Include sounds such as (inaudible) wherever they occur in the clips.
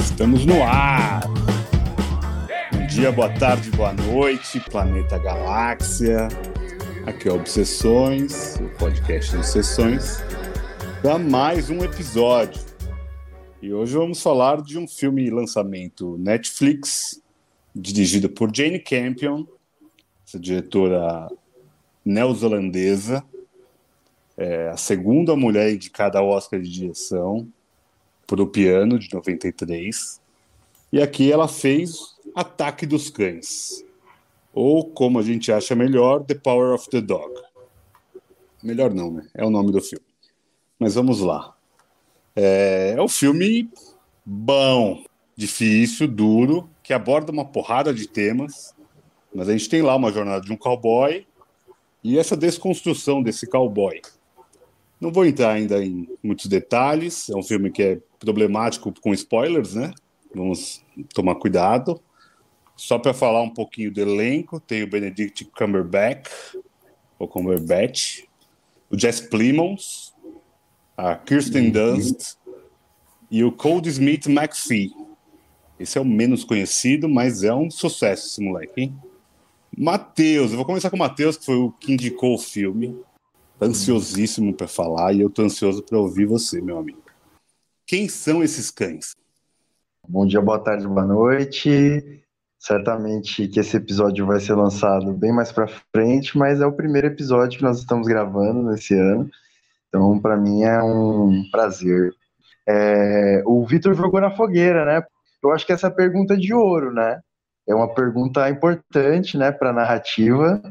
Estamos no ar. Bom dia, boa tarde, boa noite, planeta galáxia. Aqui é Obsessões, o podcast de Sessões, para mais um episódio. E hoje vamos falar de um filme lançamento Netflix, dirigido por Jane Campion, essa diretora neozelandesa, é a segunda mulher indicada ao Oscar de direção por O Piano, de 93. E aqui ela fez Ataque dos Cães, ou como a gente acha melhor, The Power of the Dog. Melhor não, né? É o nome do filme. Mas vamos lá. É, é um filme bom, difícil, duro, que aborda uma porrada de temas, mas a gente tem lá uma jornada de um cowboy e essa desconstrução desse cowboy. Não vou entrar ainda em muitos detalhes, é um filme que é problemático com spoilers, né? Vamos tomar cuidado. Só para falar um pouquinho do elenco, tem o Benedict Cumberbatch, ou Cumberbatch, o Jess Plimons, a Kirsten Dunst e o Cold Smith McPhee. Esse é o menos conhecido, mas é um sucesso esse moleque, hein? Matheus, eu vou começar com o Matheus, que foi o que indicou o filme. Ansiosíssimo para falar e eu tô ansioso para ouvir você, meu amigo. Quem são esses cães? Bom dia, boa tarde, boa noite. Certamente que esse episódio vai ser lançado bem mais para frente, mas é o primeiro episódio que nós estamos gravando nesse ano. Então, para mim é um prazer. É, o Vitor jogou na fogueira, né? Eu acho que essa é pergunta de ouro, né? É uma pergunta importante, né, para a narrativa.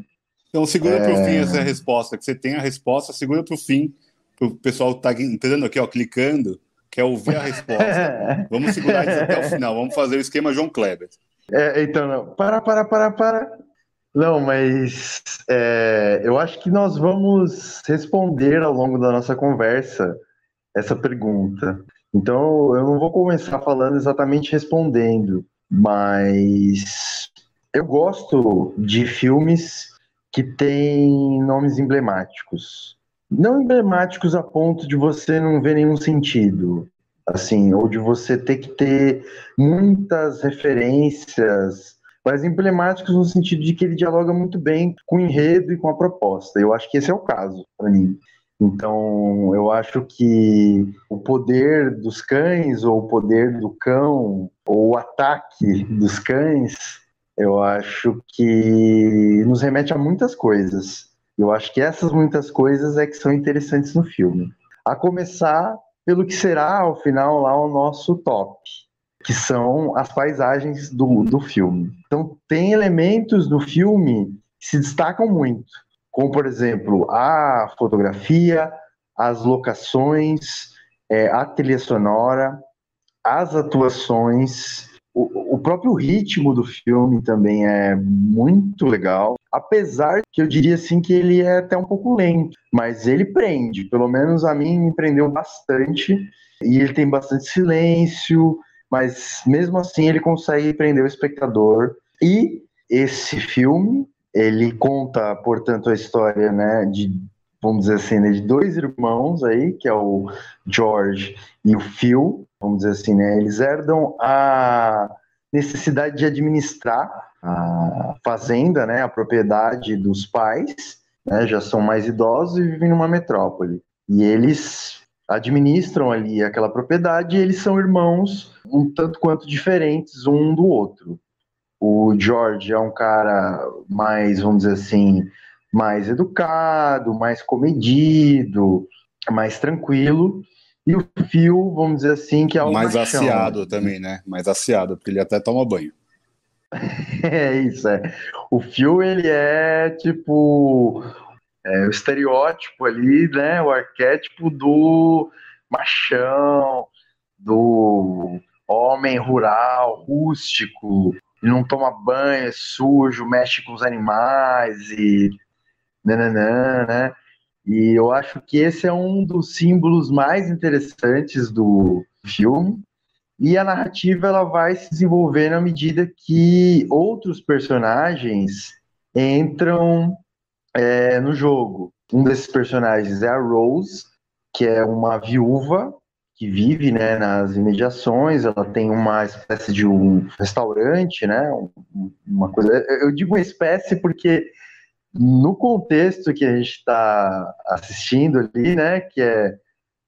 Então, segura é... para o fim essa resposta, que você tem a resposta, segura para o fim, para o pessoal que está entrando aqui, ó, clicando, quer ouvir a resposta. (laughs) vamos segurar isso até o final, vamos fazer o esquema João Kleber. É, então, não. para, para, para, para. Não, mas é, eu acho que nós vamos responder ao longo da nossa conversa essa pergunta. Então, eu não vou começar falando exatamente respondendo, mas eu gosto de filmes que têm nomes emblemáticos. Não emblemáticos a ponto de você não ver nenhum sentido, assim, ou de você ter que ter muitas referências mas emblemáticos no sentido de que ele dialoga muito bem com o enredo e com a proposta. Eu acho que esse é o caso para mim. Então, eu acho que o poder dos cães, ou o poder do cão, ou o ataque dos cães, eu acho que nos remete a muitas coisas. Eu acho que essas muitas coisas é que são interessantes no filme. A começar pelo que será, ao final, lá o nosso top que são as paisagens do, do filme. Então, tem elementos do filme que se destacam muito, como, por exemplo, a fotografia, as locações, é, a trilha sonora, as atuações, o próprio ritmo do filme também é muito legal. Apesar que eu diria assim que ele é até um pouco lento, mas ele prende, pelo menos a mim me prendeu bastante. E ele tem bastante silêncio, mas mesmo assim ele consegue prender o espectador. E esse filme, ele conta, portanto, a história, né, de vamos dizer assim, né, de dois irmãos aí, que é o George e o Phil, vamos dizer assim, né, eles herdam a necessidade de administrar a fazenda, né, a propriedade dos pais, né, já são mais idosos e vivem numa metrópole. E eles administram ali aquela propriedade e eles são irmãos um tanto quanto diferentes um do outro. O George é um cara mais, vamos dizer assim, mais educado, mais comedido, mais tranquilo. E o Phil, vamos dizer assim, que é o mais machão. aciado também, né? Mais aciado, porque ele até toma banho. (laughs) é isso, é. O Phil, ele é tipo é, o estereótipo ali, né? O arquétipo do machão, do homem rural, rústico, não toma banho, é sujo, mexe com os animais e nananã, né? E eu acho que esse é um dos símbolos mais interessantes do filme. E a narrativa ela vai se desenvolver na medida que outros personagens entram é, no jogo. Um desses personagens é a Rose, que é uma viúva que vive né, nas imediações, ela tem uma espécie de um restaurante, né, uma coisa. Eu digo uma espécie porque no contexto que a gente está assistindo ali, né, que é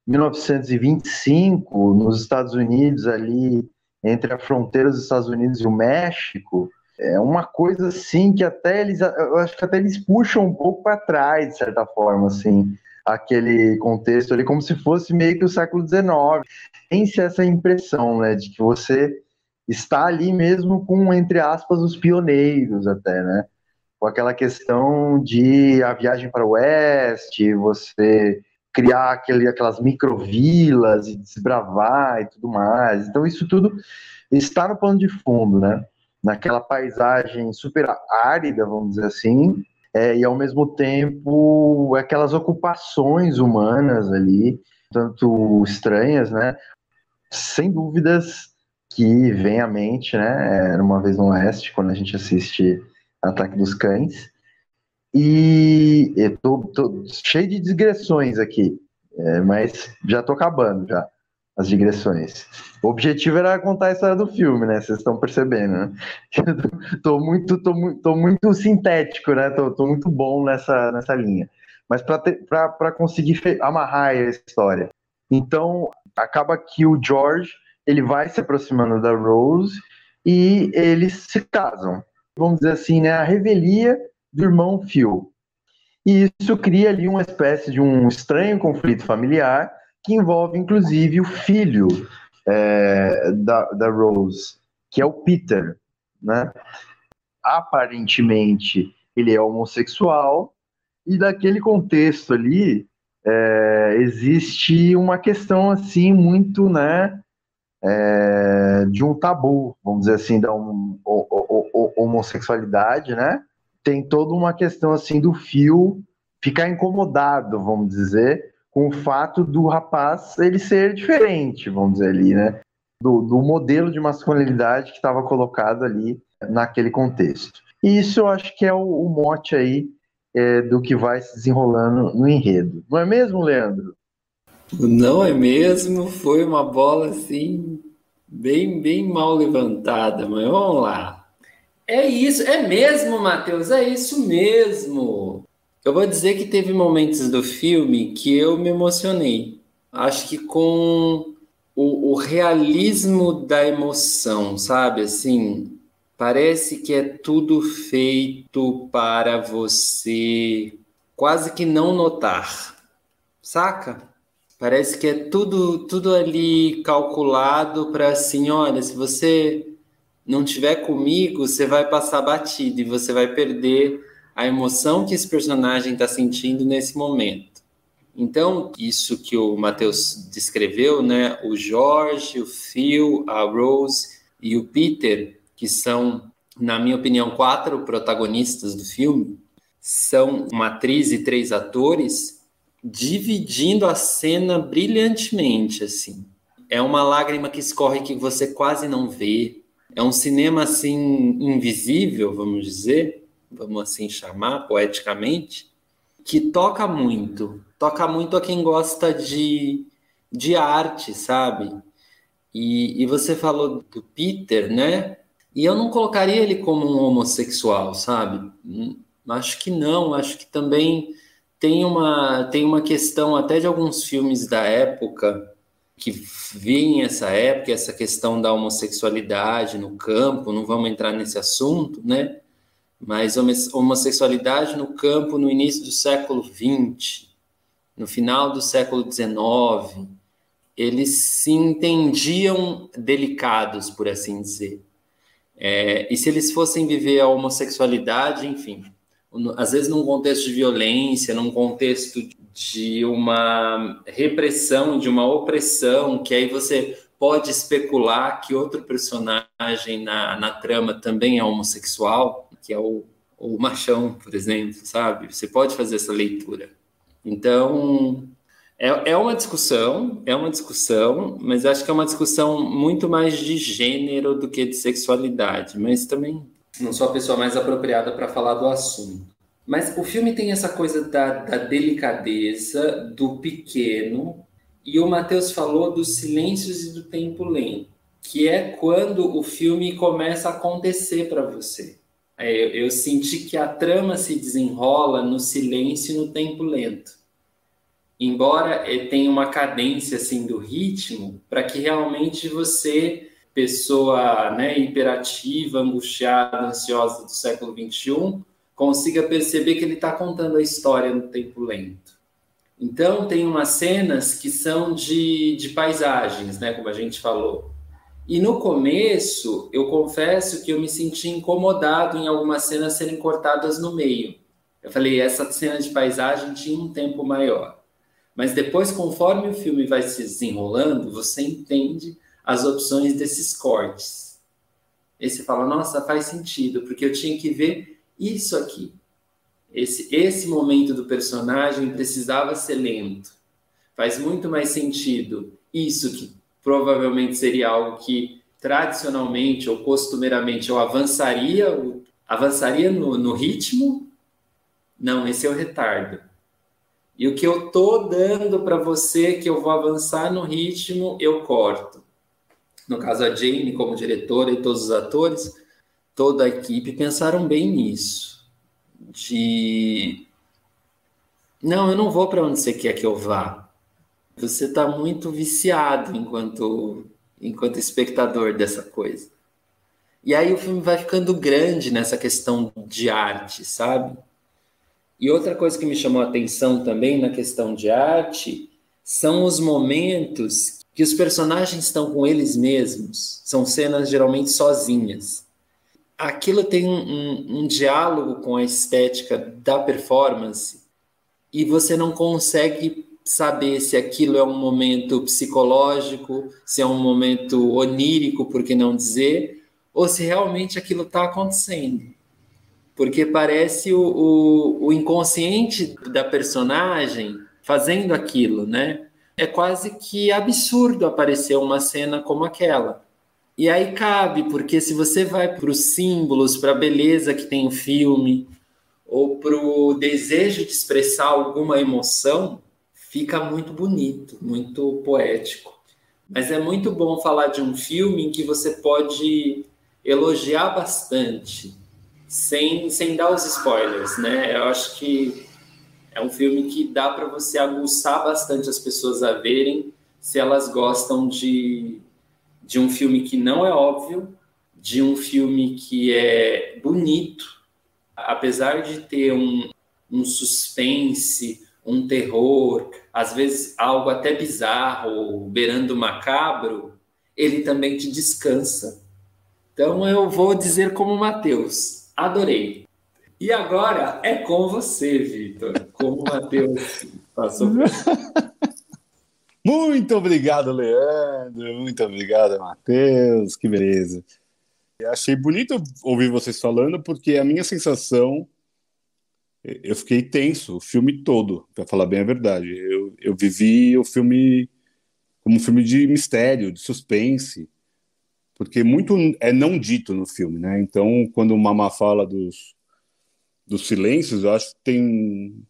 1925, nos Estados Unidos ali entre a fronteira dos Estados Unidos e o México, é uma coisa assim que até eles, eu acho que até eles puxam um pouco para trás, de certa forma, assim aquele contexto ali como se fosse meio que o século XIX. Tem-se essa impressão, né, de que você está ali mesmo com, entre aspas, os pioneiros até, né? Com aquela questão de a viagem para o oeste, você criar aquele, aquelas microvilas e desbravar e tudo mais. Então isso tudo está no plano de fundo, né? Naquela paisagem super árida, vamos dizer assim, é, e ao mesmo tempo aquelas ocupações humanas ali, tanto estranhas, né? Sem dúvidas que vem à mente, né? Era uma vez no Oeste, quando a gente assiste Ataque dos Cães. E eu tô, tô cheio de digressões aqui, é, mas já tô acabando já as digressões. O objetivo era contar a história do filme, né? Vocês estão percebendo, né? (laughs) muito, tô, tô muito sintético, né? Tô, tô muito bom nessa, nessa linha. Mas para conseguir amarrar a história. Então, acaba que o George ele vai se aproximando da Rose e eles se casam. Vamos dizer assim, né? A revelia do irmão Phil. E isso cria ali uma espécie de um estranho conflito familiar que envolve inclusive o filho é, da, da Rose, que é o Peter, né? Aparentemente ele é homossexual e daquele contexto ali é, existe uma questão assim muito, né? É, de um tabu, vamos dizer assim, da um, o, o, o, homossexualidade, né? Tem toda uma questão assim do fio ficar incomodado, vamos dizer, com o fato do rapaz ele ser diferente, vamos dizer ali, né? Do, do modelo de masculinidade que estava colocado ali naquele contexto. E isso eu acho que é o, o mote aí é, do que vai se desenrolando no enredo. Não é mesmo, Leandro? Não é mesmo, foi uma bola assim, bem, bem mal levantada, mas vamos lá. É isso, é mesmo, Matheus, é isso mesmo. Eu vou dizer que teve momentos do filme que eu me emocionei. Acho que com o, o realismo da emoção, sabe? Assim, parece que é tudo feito para você quase que não notar, saca? Parece que é tudo, tudo ali calculado para assim, olha, se você não tiver comigo, você vai passar batido e você vai perder a emoção que esse personagem está sentindo nesse momento. Então, isso que o Matheus descreveu, né? O Jorge, o Phil, a Rose e o Peter, que são, na minha opinião, quatro protagonistas do filme, são uma atriz e três atores dividindo a cena brilhantemente, assim. É uma lágrima que escorre que você quase não vê. É um cinema assim invisível, vamos dizer, vamos assim chamar poeticamente, que toca muito, toca muito a quem gosta de, de arte, sabe? E, e você falou do Peter, né? E eu não colocaria ele como um homossexual, sabe? Hum, acho que não, acho que também tem uma, tem uma questão até de alguns filmes da época que vêm essa época, essa questão da homossexualidade no campo, não vamos entrar nesse assunto, né? mas homossexualidade no campo no início do século XX, no final do século XIX, eles se entendiam delicados, por assim dizer. É, e se eles fossem viver a homossexualidade, enfim, às vezes num contexto de violência, num contexto de uma repressão, de uma opressão, que aí você pode especular que outro personagem na, na trama também é homossexual, que é o, o machão, por exemplo, sabe? Você pode fazer essa leitura. Então, é, é uma discussão, é uma discussão, mas acho que é uma discussão muito mais de gênero do que de sexualidade, mas também não sou a pessoa mais apropriada para falar do assunto. Mas o filme tem essa coisa da, da delicadeza, do pequeno, e o Matheus falou dos silêncios e do tempo lento, que é quando o filme começa a acontecer para você. É, eu, eu senti que a trama se desenrola no silêncio e no tempo lento. Embora eh, tenha uma cadência assim do ritmo, para que realmente você, pessoa né, hiperativa, angustiada, ansiosa do século XXI, consiga perceber que ele está contando a história no tempo lento. Então, tem umas cenas que são de, de paisagens, né, como a gente falou. E no começo, eu confesso que eu me senti incomodado em algumas cenas serem cortadas no meio. Eu falei, essa cena de paisagem tinha um tempo maior. Mas depois, conforme o filme vai se desenrolando, você entende as opções desses cortes. E você fala, nossa, faz sentido, porque eu tinha que ver isso aqui. Esse, esse momento do personagem precisava ser lento. Faz muito mais sentido isso que provavelmente seria algo que tradicionalmente ou costumeiramente eu avançaria, avançaria no, no ritmo. Não, esse é o retardo. E o que eu tô dando para você que eu vou avançar no ritmo, eu corto. No caso a Jane como diretora e todos os atores, toda a equipe pensaram bem nisso. De não, eu não vou para onde você quer que eu vá. Você está muito viciado enquanto enquanto espectador dessa coisa. E aí o filme vai ficando grande nessa questão de arte, sabe? E outra coisa que me chamou a atenção também na questão de arte são os momentos que os personagens estão com eles mesmos. São cenas geralmente sozinhas aquilo tem um, um, um, diálogo com a estética da performance e você não consegue saber se aquilo é um momento psicológico, se é um momento onírico, por que não dizer, ou se realmente aquilo está acontecendo. Porque parece o, o, o inconsciente da personagem fazendo aquilo, né? É quase que absurdo aparecer uma cena como aquela e aí cabe, porque se você vai para os símbolos, para a beleza que tem o filme, ou para o desejo de expressar alguma emoção, fica muito bonito, muito poético. Mas é muito bom falar de um filme em que você pode elogiar bastante, sem, sem dar os spoilers, né? Eu acho que é um filme que dá para você aguçar bastante as pessoas a verem se elas gostam de de um filme que não é óbvio, de um filme que é bonito, apesar de ter um, um suspense, um terror, às vezes algo até bizarro, beirando macabro, ele também te descansa. Então eu vou dizer como Matheus, adorei. E agora é com você, Vitor, como Matheus passou. (laughs) Muito obrigado, Leandro. Muito obrigado, Matheus. Que beleza. Eu achei bonito ouvir vocês falando, porque a minha sensação. Eu fiquei tenso o filme todo, para falar bem a verdade. Eu, eu vivi o filme como um filme de mistério, de suspense, porque muito é não dito no filme, né? Então, quando o Mama fala dos, dos silêncios, eu acho que tem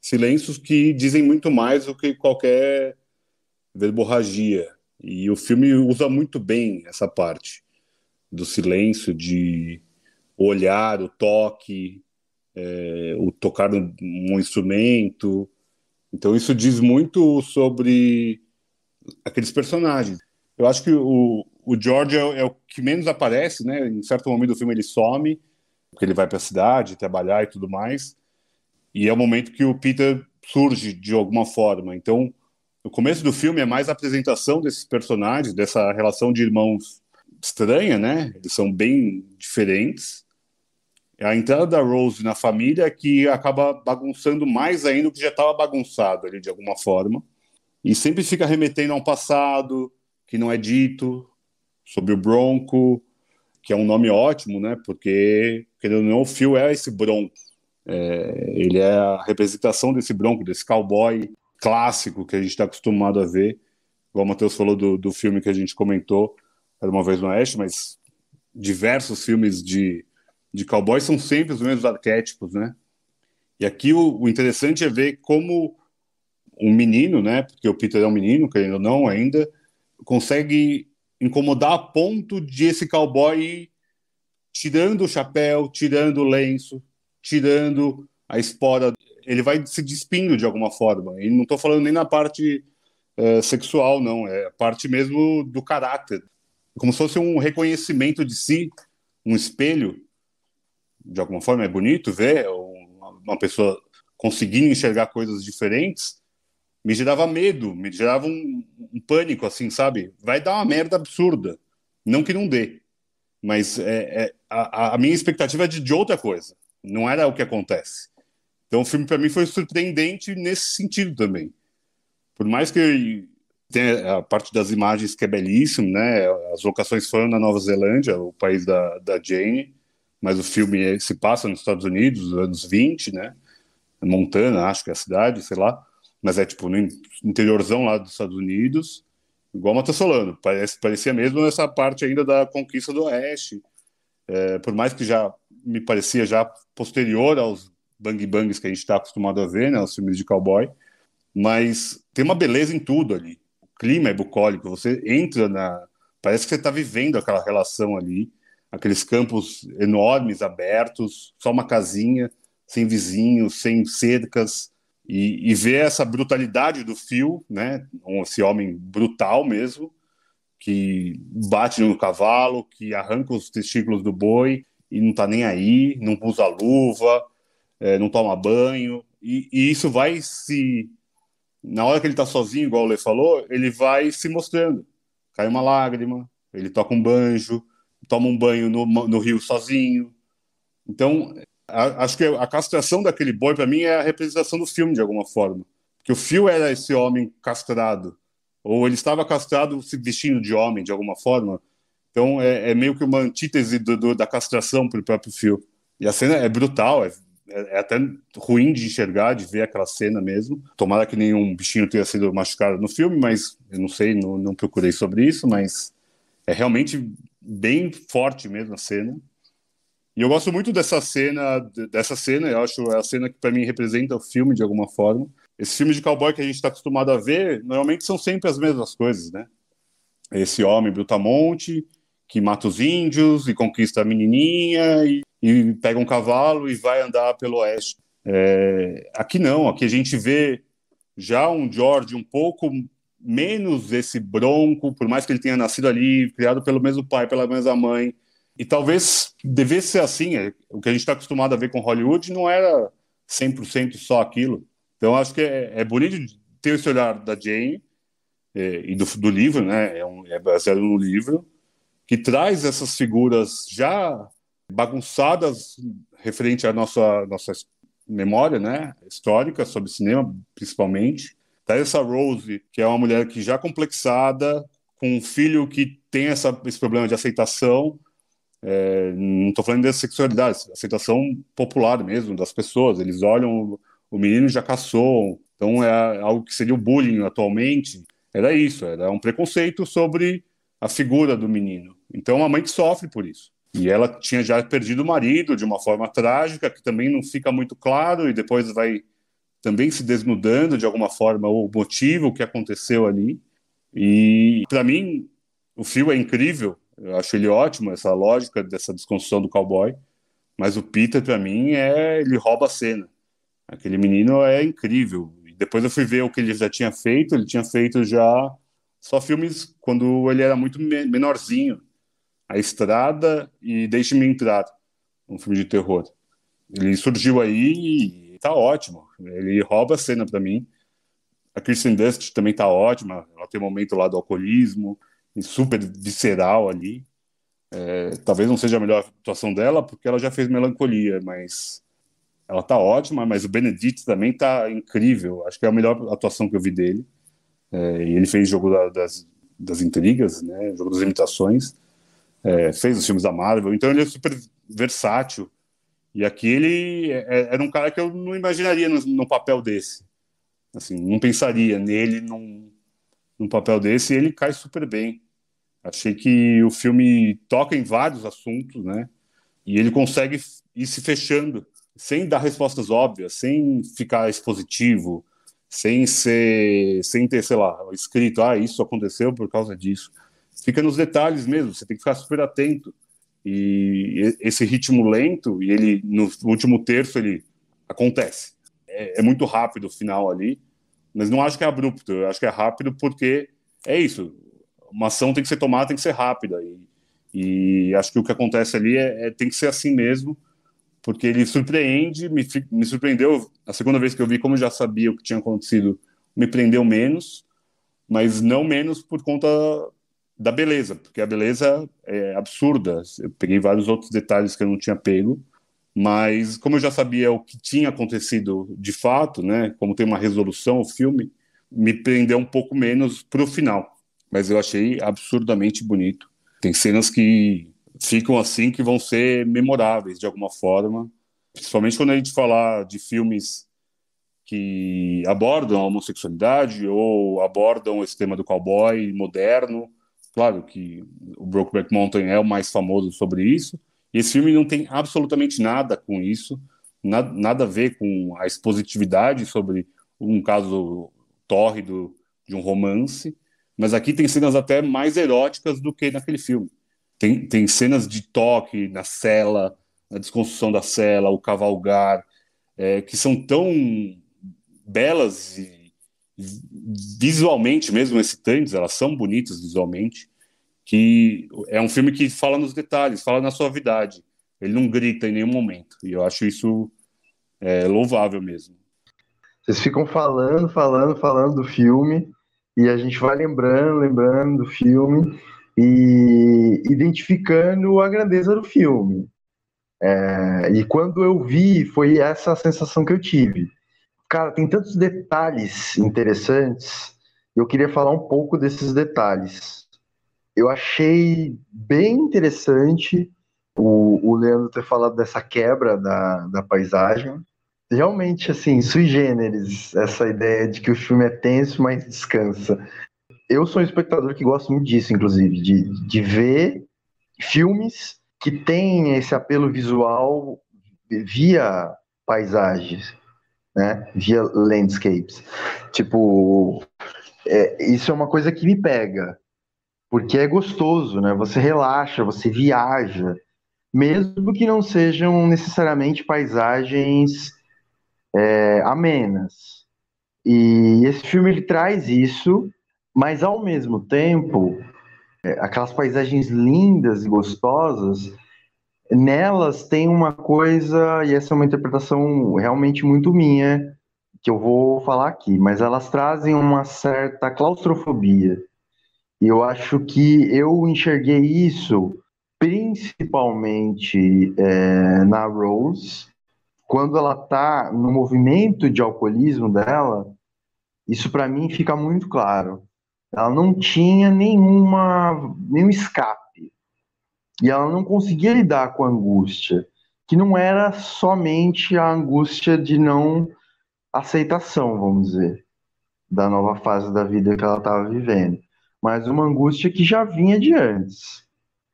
silêncios que dizem muito mais do que qualquer verborragia. E o filme usa muito bem essa parte do silêncio, de olhar, o toque, é, o tocar um, um instrumento. Então isso diz muito sobre aqueles personagens. Eu acho que o, o George é, é, o que menos aparece, né? Em certo momento do filme ele some, porque ele vai para a cidade trabalhar e tudo mais. E é o momento que o Peter surge de alguma forma. Então no começo do filme é mais a apresentação desses personagens, dessa relação de irmãos estranha, né? Eles são bem diferentes. É a entrada da Rose na família que acaba bagunçando mais ainda o que já estava bagunçado ali de alguma forma. E sempre fica remetendo a um passado que não é dito, sobre o Bronco, que é um nome ótimo, né? Porque, querendo ou não, o Phil é esse Bronco. É, ele é a representação desse Bronco, desse cowboy clássico que a gente está acostumado a ver. Igual o Matheus falou do, do filme que a gente comentou, Era Uma Vez no Oeste, mas diversos filmes de, de cowboys são sempre os mesmos arquétipos, né? E aqui o, o interessante é ver como um menino, né? Porque o Peter é um menino, querendo ou não, ainda consegue incomodar a ponto de esse cowboy tirando o chapéu, tirando o lenço, tirando a espora, ele vai se despindo de alguma forma. E não estou falando nem na parte é, sexual, não, é a parte mesmo do caráter. Como se fosse um reconhecimento de si, um espelho. De alguma forma é bonito ver uma pessoa conseguindo enxergar coisas diferentes. Me gerava medo, me gerava um, um pânico, assim, sabe? Vai dar uma merda absurda. Não que não dê, mas é, é a, a, minha expectativa é de, de outra coisa. Não era o que acontece. Então o filme para mim foi surpreendente nesse sentido também. Por mais que tenha a parte das imagens que é belíssimo, né? As locações foram na Nova Zelândia, o país da, da Jane, mas o filme se passa nos Estados Unidos, nos anos 20, né? Montana, acho que é a cidade, sei lá. Mas é tipo no interiorzão lá dos Estados Unidos, igual Mata Solano. Parece, parecia mesmo essa parte ainda da conquista do Oeste. É, por mais que já me parecia já posterior aos bang bangs que a gente está acostumado a ver, né, os filmes de cowboy, mas tem uma beleza em tudo ali. O clima é bucólico, você entra na, parece que você está vivendo aquela relação ali, aqueles campos enormes, abertos, só uma casinha, sem vizinhos, sem cercas, e, e ver essa brutalidade do fio, né, esse homem brutal mesmo, que bate no cavalo, que arranca os testículos do boi e não está nem aí, não usa luva, é, não toma banho, e, e, isso vai se. Na hora que ele está sozinho, igual o Lê falou, ele vai se mostrando. Cai uma lágrima, ele toca um banjo, toma um banho no, no rio sozinho. Então, acho que a castração daquele boi, para mim, é a representação do filme, de alguma forma. Que o fio era esse homem castrado, ou ele estava castrado se vestindo de homem, de alguma forma. Então, é, é meio que uma antítese do, do, da castração para o próprio fio. E a cena é brutal, é é, é até ruim de enxergar, de ver aquela cena mesmo. Tomara que nenhum bichinho tenha sido machucado no filme, mas eu não sei, não, não procurei sobre isso, mas é realmente bem forte mesmo a cena. E eu gosto muito dessa cena, dessa cena, eu acho é a cena que para mim representa o filme de alguma forma. Esses filmes de cowboy que a gente está acostumado a ver, normalmente são sempre as mesmas coisas, né? Esse homem brutamonte que mata os índios e conquista a menininha e e pega um cavalo e vai andar pelo oeste. É, aqui não, aqui a gente vê já um George um pouco menos esse bronco, por mais que ele tenha nascido ali, criado pelo mesmo pai, pela mesma mãe. E talvez devesse ser assim, é, o que a gente está acostumado a ver com Hollywood não era 100% só aquilo. Então acho que é, é, bonito ter esse olhar da Jane é, e do, do, livro, né? É, um, é baseado no livro, que traz essas figuras já bagunçadas referente à nossa, nossa memória né, histórica sobre cinema, principalmente. Tá essa Rose, que é uma mulher que já complexada, com um filho que tem essa, esse problema de aceitação, é, não estou falando de sexualidade, aceitação popular mesmo das pessoas. Eles olham o menino já caçou, então é algo que seria o bullying atualmente. Era isso, era um preconceito sobre a figura do menino. Então a mãe que sofre por isso. E ela tinha já perdido o marido de uma forma trágica, que também não fica muito claro, e depois vai também se desnudando de alguma forma o motivo que aconteceu ali. E para mim, o fio é incrível, eu acho ele ótimo, essa lógica dessa desconstrução do cowboy. Mas o Peter, para mim, é ele rouba a cena. Aquele menino é incrível. E depois eu fui ver o que ele já tinha feito. Ele tinha feito já só filmes quando ele era muito menorzinho. A Estrada e Deixe-me Entrar, um filme de terror. Ele surgiu aí e tá ótimo. Ele rouba a cena para mim. A Kristen Dust também tá ótima. Ela tem um momento lá do alcoolismo, super visceral ali. É, talvez não seja a melhor atuação dela, porque ela já fez Melancolia, mas ela tá ótima. Mas o Benedict também tá incrível. Acho que é a melhor atuação que eu vi dele. É, e ele fez Jogo da, das, das Intrigas, né? Jogo das Imitações é, fez os filmes da Marvel, então ele é super versátil. E aqui ele é, é, era um cara que eu não imaginaria no papel desse. Assim, não pensaria nele num, num papel desse e ele cai super bem. Achei que o filme toca em vários assuntos, né? E ele consegue ir se fechando sem dar respostas óbvias, sem ficar expositivo, sem ser, sem ter, sei lá, escrito, ah, isso aconteceu por causa disso. Fica nos detalhes mesmo, você tem que ficar super atento. E esse ritmo lento, e ele no último terço ele acontece. É, é muito rápido o final ali, mas não acho que é abrupto, eu acho que é rápido porque é isso. Uma ação tem que ser tomada, tem que ser rápida. E, e acho que o que acontece ali é, é tem que ser assim mesmo porque ele surpreende, me, me surpreendeu. A segunda vez que eu vi, como eu já sabia o que tinha acontecido, me prendeu menos, mas não menos por conta da beleza, porque a beleza é absurda. Eu peguei vários outros detalhes que eu não tinha pego, mas como eu já sabia o que tinha acontecido de fato, né, como tem uma resolução o filme, me prendeu um pouco menos para o final. Mas eu achei absurdamente bonito. Tem cenas que ficam assim que vão ser memoráveis de alguma forma, principalmente quando a gente falar de filmes que abordam a homossexualidade ou abordam esse tema do cowboy moderno. Claro que o Brokeback Mountain é o mais famoso sobre isso. E esse filme não tem absolutamente nada com isso, nada, nada a ver com a expositividade sobre um caso tórrido de um romance. Mas aqui tem cenas até mais eróticas do que naquele filme. Tem, tem cenas de toque na cela, na desconstrução da cela, o cavalgar, é, que são tão belas e visualmente mesmo excitantes, elas são bonitas visualmente, que é um filme que fala nos detalhes, fala na suavidade. Ele não grita em nenhum momento. E eu acho isso é, louvável mesmo. Vocês ficam falando, falando, falando do filme, e a gente vai lembrando, lembrando do filme e identificando a grandeza do filme. É, e quando eu vi, foi essa a sensação que eu tive. Cara, tem tantos detalhes interessantes, eu queria falar um pouco desses detalhes. Eu achei bem interessante o, o Leandro ter falado dessa quebra da, da paisagem. Realmente, assim, sui generis, essa ideia de que o filme é tenso, mas descansa eu sou um espectador que gosta muito disso, inclusive, de, de ver filmes que têm esse apelo visual via paisagens, né? Via landscapes. Tipo, é, isso é uma coisa que me pega, porque é gostoso, né? Você relaxa, você viaja, mesmo que não sejam necessariamente paisagens é, amenas. E esse filme ele traz isso mas ao mesmo tempo, é, aquelas paisagens lindas e gostosas, nelas tem uma coisa, e essa é uma interpretação realmente muito minha, que eu vou falar aqui, mas elas trazem uma certa claustrofobia. E eu acho que eu enxerguei isso principalmente é, na Rose, quando ela está no movimento de alcoolismo dela, isso para mim fica muito claro. Ela não tinha nenhuma, nenhum escape. E ela não conseguia lidar com a angústia, que não era somente a angústia de não aceitação, vamos dizer, da nova fase da vida que ela estava vivendo, mas uma angústia que já vinha de antes.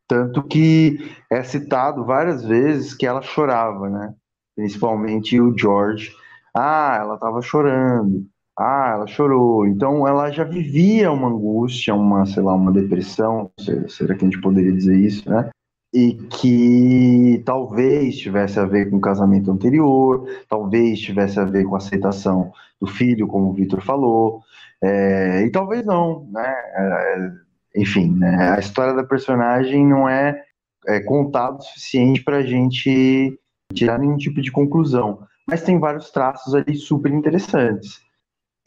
Tanto que é citado várias vezes que ela chorava, né? Principalmente o George. Ah, ela estava chorando. Ah, ela chorou. Então ela já vivia uma angústia, uma, sei lá, uma depressão, será que a gente poderia dizer isso, né? E que talvez tivesse a ver com o casamento anterior, talvez tivesse a ver com a aceitação do filho, como o Vitor falou, é, e talvez não, né? É, enfim, né? a história da personagem não é, é contada o suficiente para a gente tirar nenhum tipo de conclusão, mas tem vários traços ali super interessantes.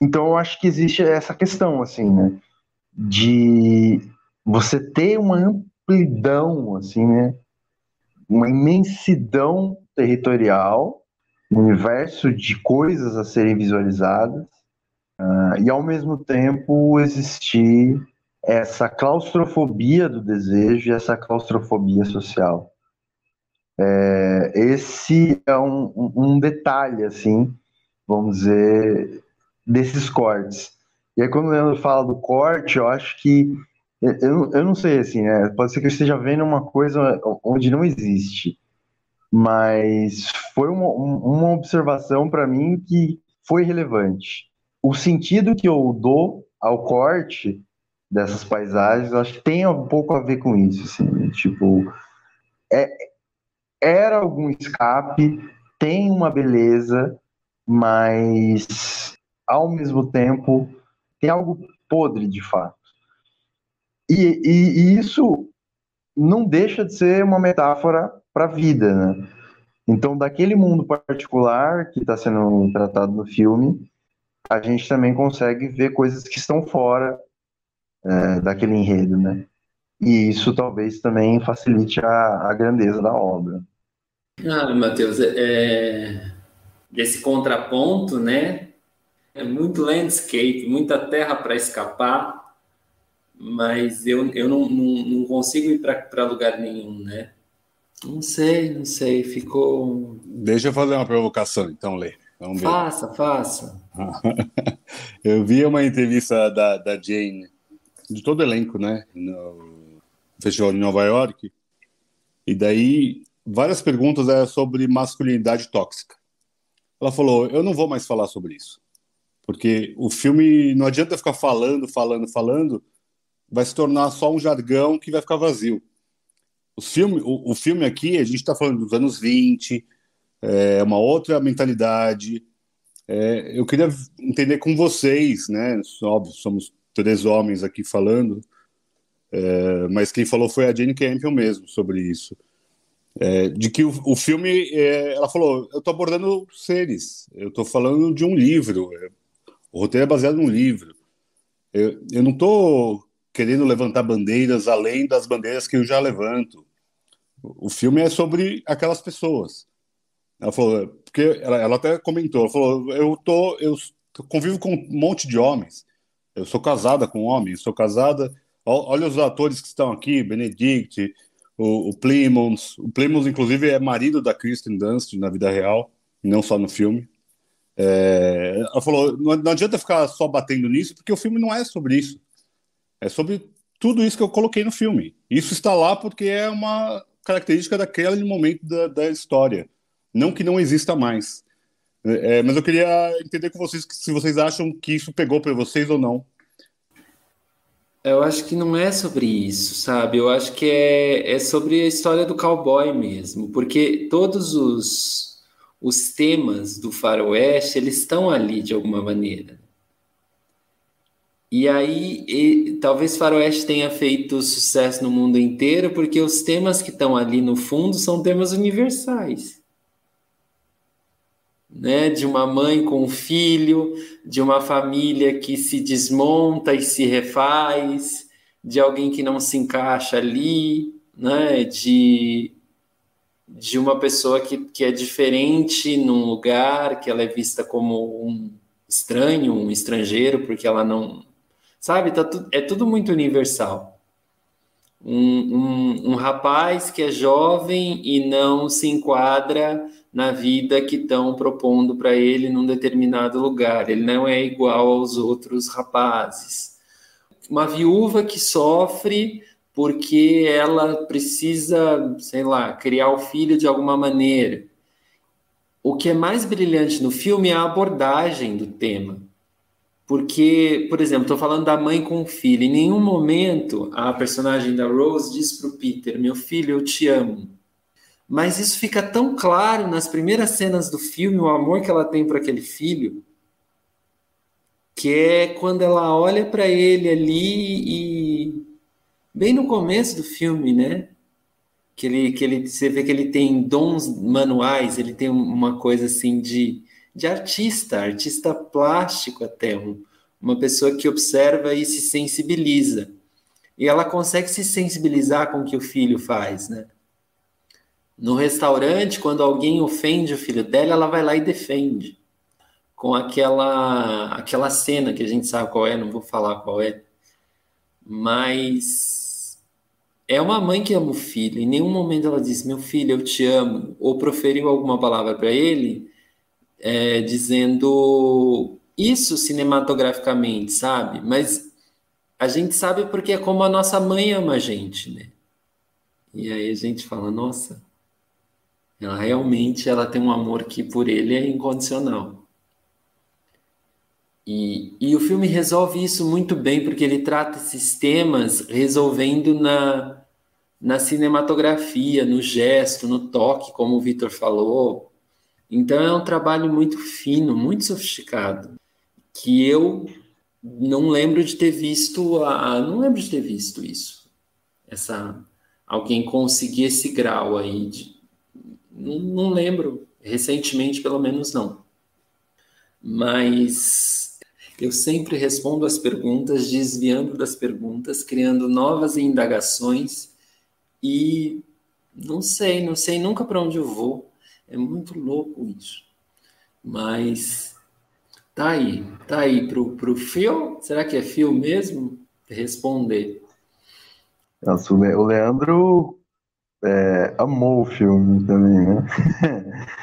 Então eu acho que existe essa questão, assim, né? De você ter uma amplidão, assim, né? Uma imensidão territorial, um universo de coisas a serem visualizadas, uh, e ao mesmo tempo existir essa claustrofobia do desejo e essa claustrofobia social. É, esse é um, um detalhe, assim, vamos dizer, desses cortes. E aí, quando o Leandro fala do corte, eu acho que. Eu, eu não sei, assim, né? Pode ser que eu esteja vendo uma coisa onde não existe. mas foi uma, uma observação para mim que foi relevante. O sentido que eu dou ao corte dessas paisagens, acho que tem um pouco a ver com isso, assim, né? tipo, é, era algum escape, tem uma beleza, mas ao mesmo tempo tem algo podre de fato. E, e, e isso não deixa de ser uma metáfora para a vida, né? Então, daquele mundo particular que está sendo tratado no filme, a gente também consegue ver coisas que estão fora é, daquele enredo, né? E isso talvez também facilite a, a grandeza da obra. Ah, Matheus, é, é, desse contraponto, né? É muito landscape, muita terra para escapar, mas eu, eu não, não, não consigo ir para lugar nenhum, né? Não sei, não sei, ficou. Deixa eu fazer uma provocação, então, Lê. Vamos ver. Faça, faça. (laughs) eu vi uma entrevista da, da Jane, de todo o elenco, né? No festival de Nova York. E daí, várias perguntas eram sobre masculinidade tóxica. Ela falou: Eu não vou mais falar sobre isso. Porque o filme não adianta ficar falando, falando, falando, vai se tornar só um jargão que vai ficar vazio. O filme, o, o filme aqui, a gente está falando dos anos 20, é uma outra mentalidade. É, eu queria entender com vocês, né? Óbvio, somos três homens aqui falando, é, mas quem falou foi a Jane Campion mesmo sobre isso. É, de que o, o filme, é, ela falou, eu estou abordando seres, eu estou falando de um livro, é, o roteiro é baseado num livro. Eu, eu não estou querendo levantar bandeiras além das bandeiras que eu já levanto. O filme é sobre aquelas pessoas. Ela falou, porque ela, ela até comentou, ela falou, eu tô, eu convivo com um monte de homens. Eu sou casada com homens, sou casada. Olha os atores que estão aqui, Benedict, o, o Plymouth. O Plymouth, inclusive, é marido da Kristen Dunst na vida real, não só no filme. É, ela falou, não, não adianta ficar só batendo nisso, porque o filme não é sobre isso. É sobre tudo isso que eu coloquei no filme. Isso está lá porque é uma característica daquele momento da, da história. Não que não exista mais. É, mas eu queria entender com vocês se vocês acham que isso pegou para vocês ou não. Eu acho que não é sobre isso, sabe? Eu acho que é, é sobre a história do cowboy mesmo, porque todos os, os temas do faroeste, eles estão ali de alguma maneira. E aí, e, talvez Faroeste tenha feito sucesso no mundo inteiro, porque os temas que estão ali no fundo são temas universais. Né? De uma mãe com um filho, de uma família que se desmonta e se refaz, de alguém que não se encaixa ali, né? de, de uma pessoa que, que é diferente num lugar, que ela é vista como um estranho, um estrangeiro, porque ela não Sabe? Tá tu, é tudo muito universal. Um, um, um rapaz que é jovem e não se enquadra na vida que estão propondo para ele num determinado lugar. Ele não é igual aos outros rapazes. Uma viúva que sofre porque ela precisa, sei lá, criar o filho de alguma maneira. O que é mais brilhante no filme é a abordagem do tema. Porque, por exemplo, estou falando da mãe com o filho. Em nenhum momento a personagem da Rose diz para o Peter: Meu filho, eu te amo. Mas isso fica tão claro nas primeiras cenas do filme, o amor que ela tem para aquele filho, que é quando ela olha para ele ali e. Bem no começo do filme, né? Que ele, que ele, você vê que ele tem dons manuais, ele tem uma coisa assim de de artista, artista plástico até, um, uma pessoa que observa e se sensibiliza. E ela consegue se sensibilizar com o que o filho faz, né? No restaurante, quando alguém ofende o filho dela, ela vai lá e defende. Com aquela aquela cena que a gente sabe qual é, não vou falar qual é. Mas é uma mãe que ama o filho. Em nenhum momento ela diz: "Meu filho, eu te amo", ou proferiu alguma palavra para ele é, dizendo isso cinematograficamente, sabe? Mas a gente sabe porque é como a nossa mãe ama a gente, né? E aí a gente fala, nossa, Ela realmente ela tem um amor que por ele é incondicional. E, e o filme resolve isso muito bem, porque ele trata esses temas resolvendo na, na cinematografia, no gesto, no toque, como o Vitor falou. Então é um trabalho muito fino, muito sofisticado, que eu não lembro de ter visto, a, não lembro de ter visto isso. Essa alguém conseguir esse grau aí de, não, não lembro, recentemente pelo menos não. Mas eu sempre respondo as perguntas, desviando das perguntas, criando novas indagações e não sei, não sei nunca para onde eu vou. É muito louco isso. Mas tá aí, tá aí pro, pro Phil. Será que é Phil mesmo? Responder. O Leandro é, amou o filme também, né? (laughs)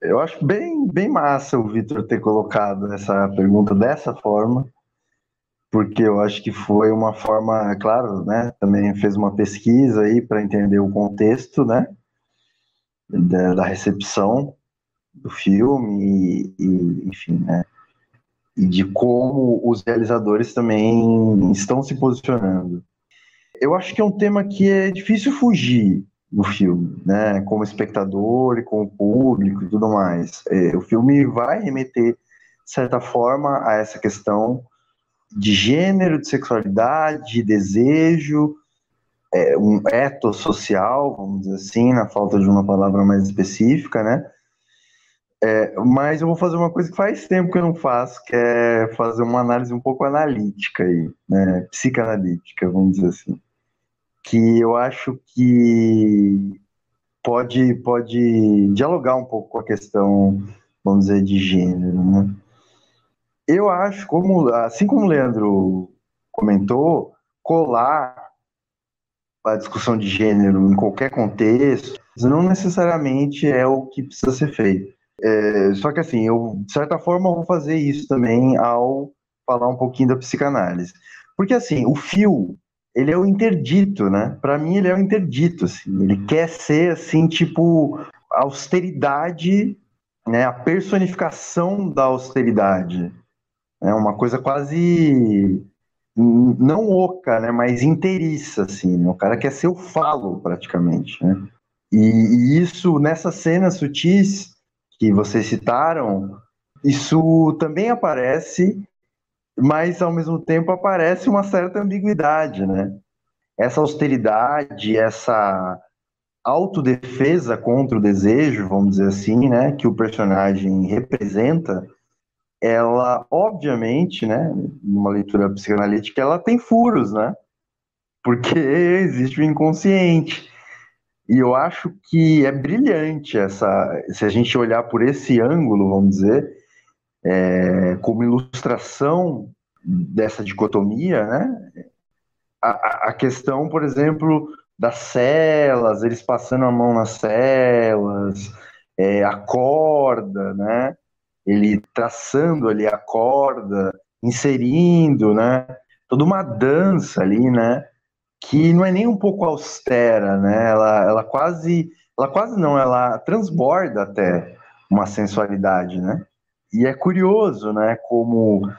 Eu acho bem, bem massa o Vitor ter colocado essa pergunta dessa forma, porque eu acho que foi uma forma, claro, né? Também fez uma pesquisa aí para entender o contexto, né? Da, da recepção do filme e, e, enfim, né? E de como os realizadores também estão se posicionando eu acho que é um tema que é difícil fugir no filme, né? Como espectador e como público e tudo mais. É, o filme vai remeter, de certa forma, a essa questão de gênero, de sexualidade, de desejo, é, um etos social, vamos dizer assim, na falta de uma palavra mais específica, né? É, mas eu vou fazer uma coisa que faz tempo que eu não faço, que é fazer uma análise um pouco analítica aí, né? Psicanalítica, vamos dizer assim que eu acho que pode, pode dialogar um pouco com a questão, vamos dizer, de gênero, né? Eu acho, como, assim como o Leandro comentou, colar a discussão de gênero em qualquer contexto não necessariamente é o que precisa ser feito. É, só que assim, eu, de certa forma, vou fazer isso também ao falar um pouquinho da psicanálise. Porque assim, o fio ele é o interdito, né? Para mim ele é o interdito, assim. Ele quer ser assim, tipo austeridade, né? A personificação da austeridade. É uma coisa quase não oca, né? Mas inteiriça, assim. Né? O cara quer ser o falo, praticamente, né? E, e isso nessas cenas sutis que vocês citaram, isso também aparece mas ao mesmo tempo aparece uma certa ambiguidade, né? Essa austeridade, essa autodefesa contra o desejo, vamos dizer assim, né, que o personagem representa, ela, obviamente, né, numa leitura psicanalítica, ela tem furos, né? Porque (laughs) existe o inconsciente. E eu acho que é brilhante essa, se a gente olhar por esse ângulo, vamos dizer, é, como ilustração dessa dicotomia, né? A, a, questão, por exemplo, das celas, eles passando a mão nas celas, é, a corda, né? Ele traçando ali a corda, inserindo, né? Toda uma dança ali, né? Que não é nem um pouco austera, né? Ela, ela quase, ela quase não, ela transborda até uma sensualidade, né? E é curioso, né, como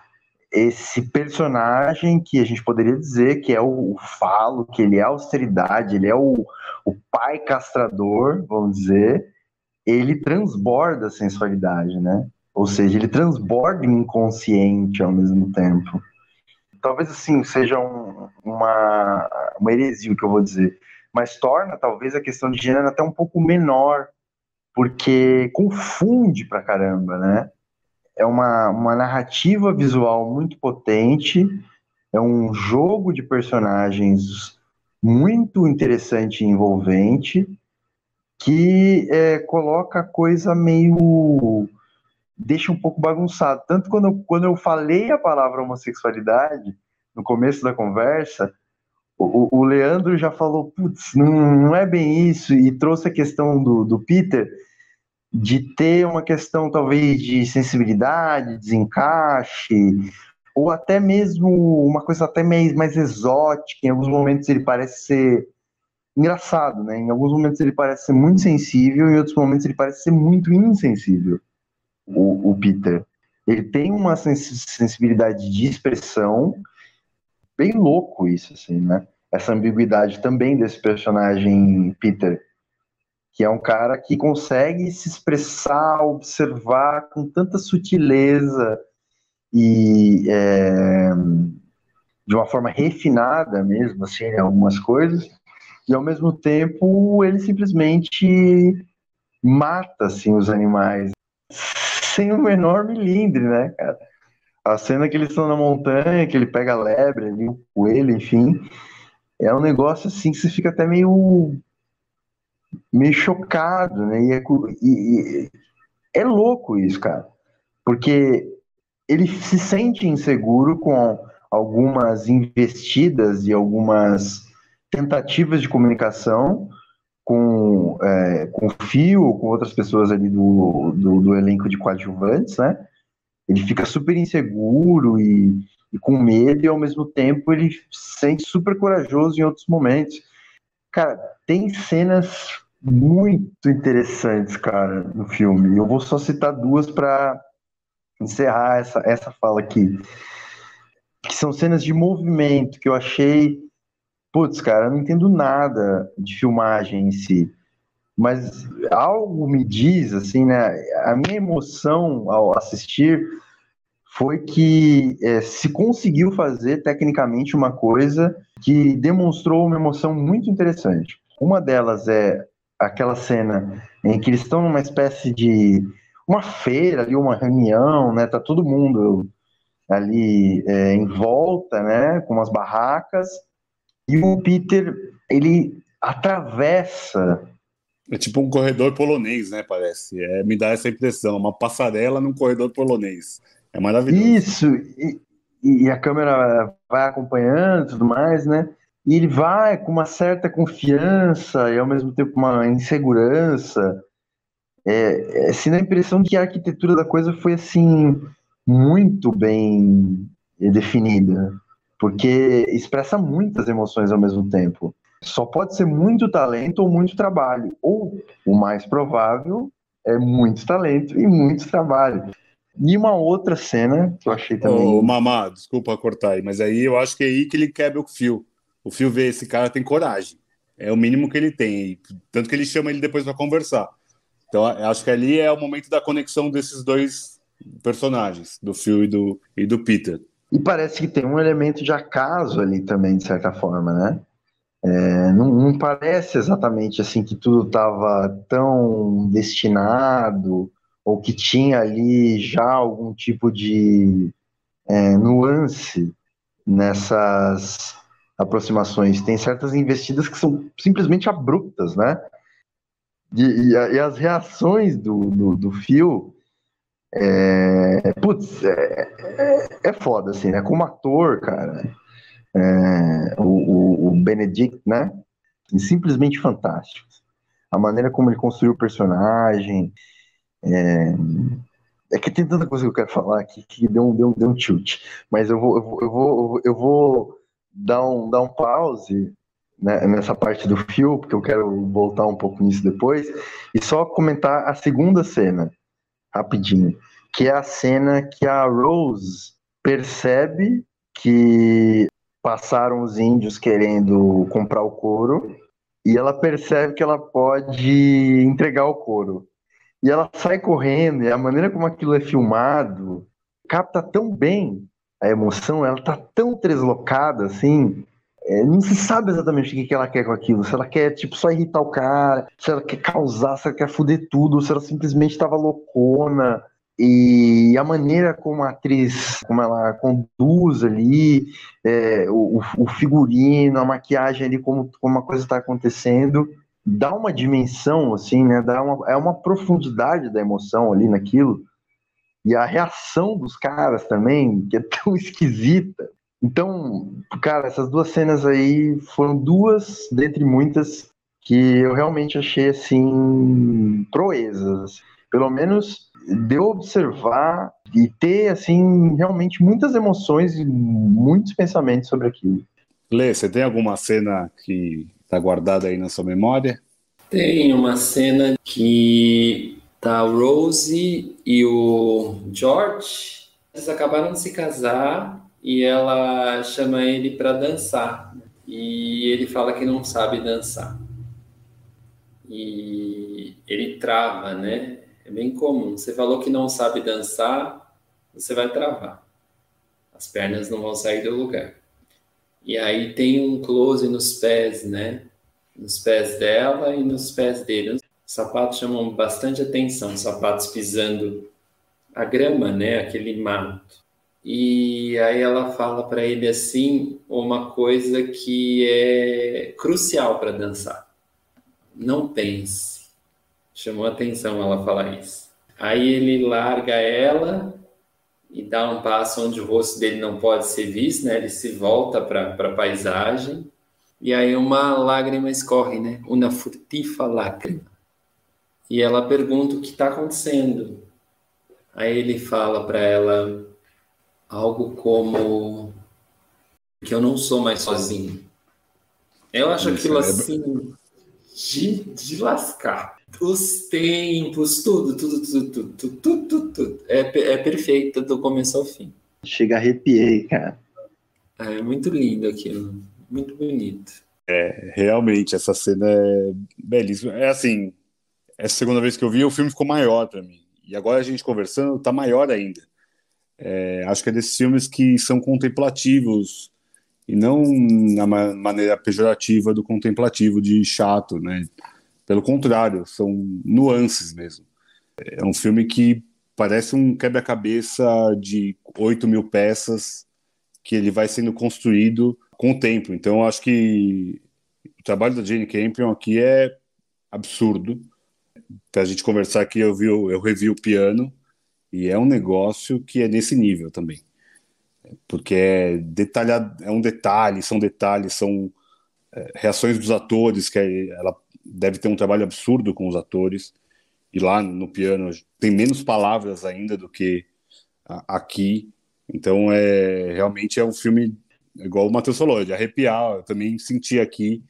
esse personagem que a gente poderia dizer que é o, o falo, que ele é a austeridade, ele é o, o pai castrador, vamos dizer, ele transborda a sensualidade, né? Ou seja, ele transborda inconsciente ao mesmo tempo. Talvez assim seja um, uma, uma heresia o que eu vou dizer, mas torna talvez a questão de gênero até um pouco menor, porque confunde pra caramba, né? É uma, uma narrativa visual muito potente, é um jogo de personagens muito interessante e envolvente, que é, coloca a coisa meio. deixa um pouco bagunçado. Tanto quando eu, quando eu falei a palavra homossexualidade, no começo da conversa, o, o Leandro já falou, putz, não, não é bem isso, e trouxe a questão do, do Peter de ter uma questão talvez de sensibilidade, desencaixe, ou até mesmo uma coisa até mais, mais exótica, em alguns momentos ele parece ser engraçado, né? Em alguns momentos ele parece ser muito sensível, em outros momentos ele parece ser muito insensível. O, o Peter. Ele tem uma sensibilidade de expressão bem louco isso, assim, né? Essa ambiguidade também desse personagem Peter, que é um cara que consegue se expressar, observar com tanta sutileza e é, de uma forma refinada mesmo, assim, algumas coisas, e ao mesmo tempo ele simplesmente mata assim os animais sem o menor milindre, né, cara? A cena que eles estão na montanha, que ele pega a lebre, ali, o coelho, enfim, é um negócio assim que você fica até meio meio chocado, né? E é, e, e é louco isso, cara, porque ele se sente inseguro com algumas investidas e algumas tentativas de comunicação com, é, com o Fio, com outras pessoas ali do, do, do, elenco de coadjuvantes, né? Ele fica super inseguro e, e com medo, e ao mesmo tempo ele se sente super corajoso em outros momentos. Cara, tem cenas muito interessantes, cara, no filme. Eu vou só citar duas para encerrar essa, essa fala aqui. Que são cenas de movimento que eu achei putz, cara, eu não entendo nada de filmagem em si, mas algo me diz, assim, né? A minha emoção ao assistir foi que é, se conseguiu fazer tecnicamente uma coisa que demonstrou uma emoção muito interessante. Uma delas é aquela cena em que eles estão numa espécie de uma feira ali, uma reunião, né? Tá todo mundo ali é, em volta, né? Com umas barracas e o Peter, ele atravessa. É tipo um corredor polonês, né? Parece. É, me dá essa impressão, uma passarela num corredor polonês. É maravilhoso. Isso, e, e a câmera vai acompanhando tudo mais, né? E ele vai com uma certa confiança e ao mesmo tempo uma insegurança. É, é assim, dá a impressão de que a arquitetura da coisa foi assim muito bem definida porque expressa muitas emoções ao mesmo tempo. Só pode ser muito talento ou muito trabalho, ou o mais provável é muito talento e muito trabalho. E uma outra cena que eu achei também. Ô, Mamá, desculpa cortar aí, mas aí eu acho que é aí que ele quebra o fio. O fio vê esse cara tem coragem. É o mínimo que ele tem. Tanto que ele chama ele depois para conversar. Então, acho que ali é o momento da conexão desses dois personagens, do Phil e do, e do Peter. E parece que tem um elemento de acaso ali também, de certa forma, né? É, não, não, parece exatamente assim que tudo estava tão destinado ou que tinha ali já algum tipo de é, nuance nessas aproximações. Tem certas investidas que são simplesmente abruptas, né? E, e, e as reações do, do, do Phil é, putz, é, é, é, foda, assim, né? Como ator, cara, é, o, o, Benedict, né? Simplesmente fantástico. A maneira como ele construiu o personagem. É, é que tem tanta coisa que eu quero falar aqui que deu um, deu, deu um tilt. Mas eu vou, eu vou, eu vou, eu vou dar, um, dar um pause né, nessa parte do fio, porque eu quero voltar um pouco nisso depois, e só comentar a segunda cena rapidinho, que é a cena que a Rose percebe que passaram os índios querendo comprar o couro e ela percebe que ela pode entregar o couro. E ela sai correndo, e a maneira como aquilo é filmado capta tão bem a emoção, ela tá tão deslocada assim, é, não se sabe exatamente o que, que ela quer com aquilo. Se ela quer, tipo, só irritar o cara, se ela quer causar, se ela quer foder tudo, se ela simplesmente estava loucona. E a maneira como a atriz, como ela conduz ali, é, o, o, figurino, a maquiagem ali, como, como a coisa está acontecendo, dá uma dimensão, assim, né? Dá uma, é uma profundidade da emoção ali naquilo. E a reação dos caras também, que é tão (laughs) esquisita. Então, cara, essas duas cenas aí foram duas dentre muitas que eu realmente achei assim proezas. Pelo menos de observar e ter assim realmente muitas emoções e muitos pensamentos sobre aquilo. Lê, você tem alguma cena que Está guardada aí na sua memória? Tem uma cena que tá a Rose e o George, eles acabaram de se casar e ela chama ele para dançar. E ele fala que não sabe dançar. E ele trava, né? É bem comum. Você falou que não sabe dançar, você vai travar. As pernas não vão sair do lugar. E aí tem um close nos pés, né? Nos pés dela e nos pés dele. Os sapatos chamam bastante atenção, sapatos pisando a grama, né? Aquele mato. E aí ela fala para ele assim uma coisa que é crucial para dançar. Não pense Chamou atenção ela falar isso. Aí ele larga ela e dá um passo onde o rosto dele não pode ser visto, né? Ele se volta para a paisagem e aí uma lágrima escorre, né? Uma furtiva lágrima e ela pergunta o que está acontecendo. Aí ele fala para ela algo como que eu não sou mais sozinho. Eu acho Me aquilo assim de, de lascar. Os tempos, tudo, tudo, tudo, tudo, tudo, tudo, tudo. É, é perfeito do começo ao fim. Chega, arrepiei, cara. É muito lindo aquilo, muito bonito. É, realmente, essa cena é belíssima. É assim, é a segunda vez que eu vi, o filme ficou maior para mim. E agora a gente conversando, tá maior ainda. É, acho que é desses filmes que são contemplativos e não na maneira pejorativa do contemplativo de chato, né? Pelo contrário, são nuances mesmo. É um filme que parece um quebra-cabeça de 8 mil peças que ele vai sendo construído com o tempo. Então, acho que o trabalho da Jane Campion aqui é absurdo. A gente conversar aqui, eu, vi, eu revi o piano e é um negócio que é nesse nível também. Porque é, detalhado, é um detalhe, são detalhes, são é, reações dos atores que ela deve ter um trabalho absurdo com os atores. E lá no piano tem menos palavras ainda do que aqui. Então, é realmente é um filme, igual o Matheus falou, de arrepiar. Eu também senti aqui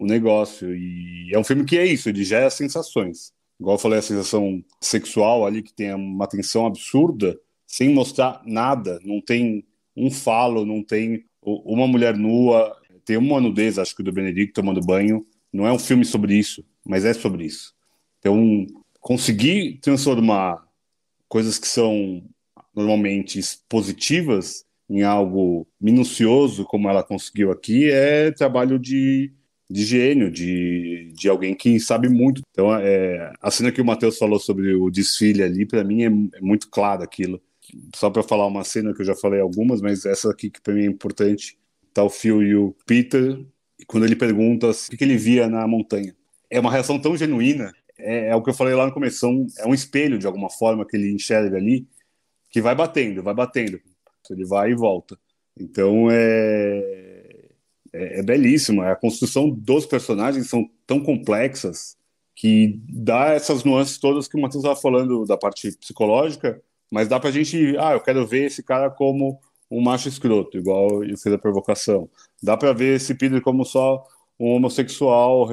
o negócio. E é um filme que é isso, ele gera sensações. Igual eu falei, a sensação sexual ali, que tem uma tensão absurda, sem mostrar nada. Não tem um falo, não tem uma mulher nua. Tem uma nudez, acho que do Benedicto tomando banho. Não é um filme sobre isso, mas é sobre isso. Então, conseguir transformar coisas que são normalmente positivas em algo minucioso, como ela conseguiu aqui, é trabalho de, de gênio, de, de alguém que sabe muito. Então, é, a cena que o Matheus falou sobre o desfile ali, para mim é, é, muito claro aquilo. Só para falar uma cena que eu já falei algumas, mas essa aqui que para mim é importante, tá o Phil e o Peter quando ele pergunta o que ele via na montanha. É uma reação tão genuína, é, é o que eu falei lá no começo, é um espelho de alguma forma que ele enxerga ali, que vai batendo, vai batendo, ele vai e volta. Então é, é, é belíssimo, a construção dos personagens são tão complexas que dá essas nuances todas que o Matheus estava falando da parte psicológica, mas dá para a gente, ah, eu quero ver esse cara como um macho escroto, igual ele fez a provocação. Dá para ver esse Peter como só um homossexual,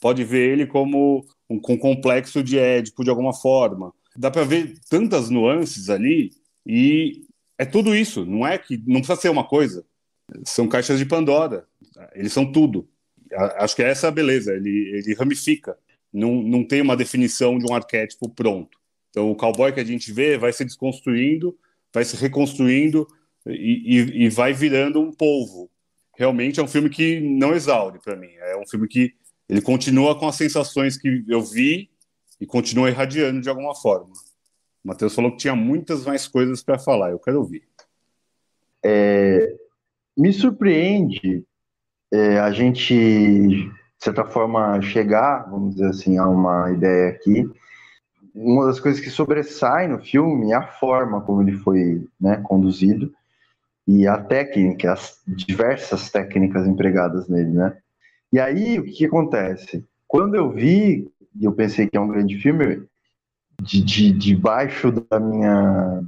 pode ver ele como um com complexo de Édipo de alguma forma. Dá para ver tantas nuances ali e é tudo isso, não é que não precisa ser uma coisa. São caixas de Pandora, eles são tudo. Acho que é essa a beleza, ele, ele ramifica, não, não tem uma definição de um arquétipo pronto. Então o cowboy que a gente vê vai se desconstruindo, vai se reconstruindo e, e, e vai virando um polvo. Realmente é um filme que não exaure para mim. É um filme que ele continua com as sensações que eu vi e continua irradiando de alguma forma. O Matheus falou que tinha muitas mais coisas para falar, eu quero ouvir. É, me surpreende é, a gente, de certa forma, chegar, vamos dizer assim, a uma ideia aqui. Uma das coisas que sobressai no filme é a forma como ele foi né, conduzido e a técnica, as diversas técnicas empregadas nele, né? E aí, o que acontece? Quando eu vi, e eu pensei que é um grande filme, de, de, debaixo da minha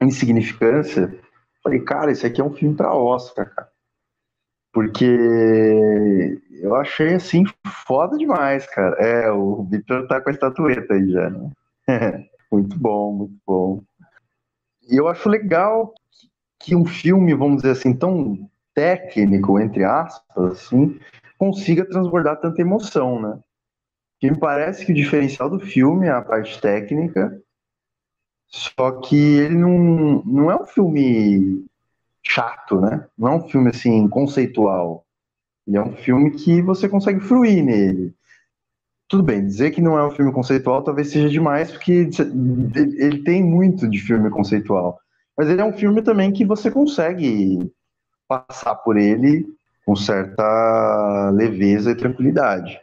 insignificância, falei, cara, esse aqui é um filme para Oscar, cara. Porque eu achei assim foda demais, cara. É, o Victor tá com a estatueta aí já, né? (laughs) muito bom, muito bom. E eu acho legal que um filme, vamos dizer assim, tão técnico, entre aspas, assim, consiga transbordar tanta emoção, né? Que me parece que o diferencial do filme é a parte técnica, só que ele não, não é um filme chato, né? Não é um filme assim conceitual. Ele é um filme que você consegue fruir nele. Tudo bem, dizer que não é um filme conceitual talvez seja demais, porque ele tem muito de filme conceitual. Mas ele é um filme também que você consegue passar por ele com certa leveza e tranquilidade.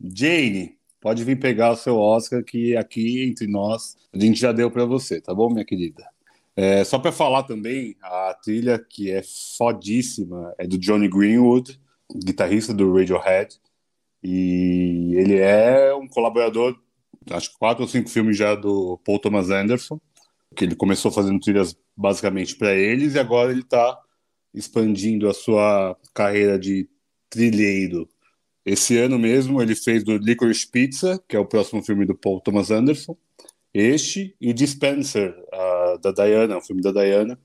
Jane, pode vir pegar o seu Oscar, que aqui entre nós a gente já deu para você, tá bom, minha querida? É, só para falar também, a trilha que é fodíssima é do Johnny Greenwood, guitarrista do Radiohead, e ele é um colaborador, acho que quatro ou cinco filmes já do Paul Thomas Anderson, que ele começou fazendo trilhas basicamente para eles e agora ele está expandindo a sua carreira de trilheiro. Esse ano mesmo ele fez do Licorice Pizza, que é o próximo filme do Paul Thomas Anderson, este e Dispenser, a, da Diana, o filme da Diana.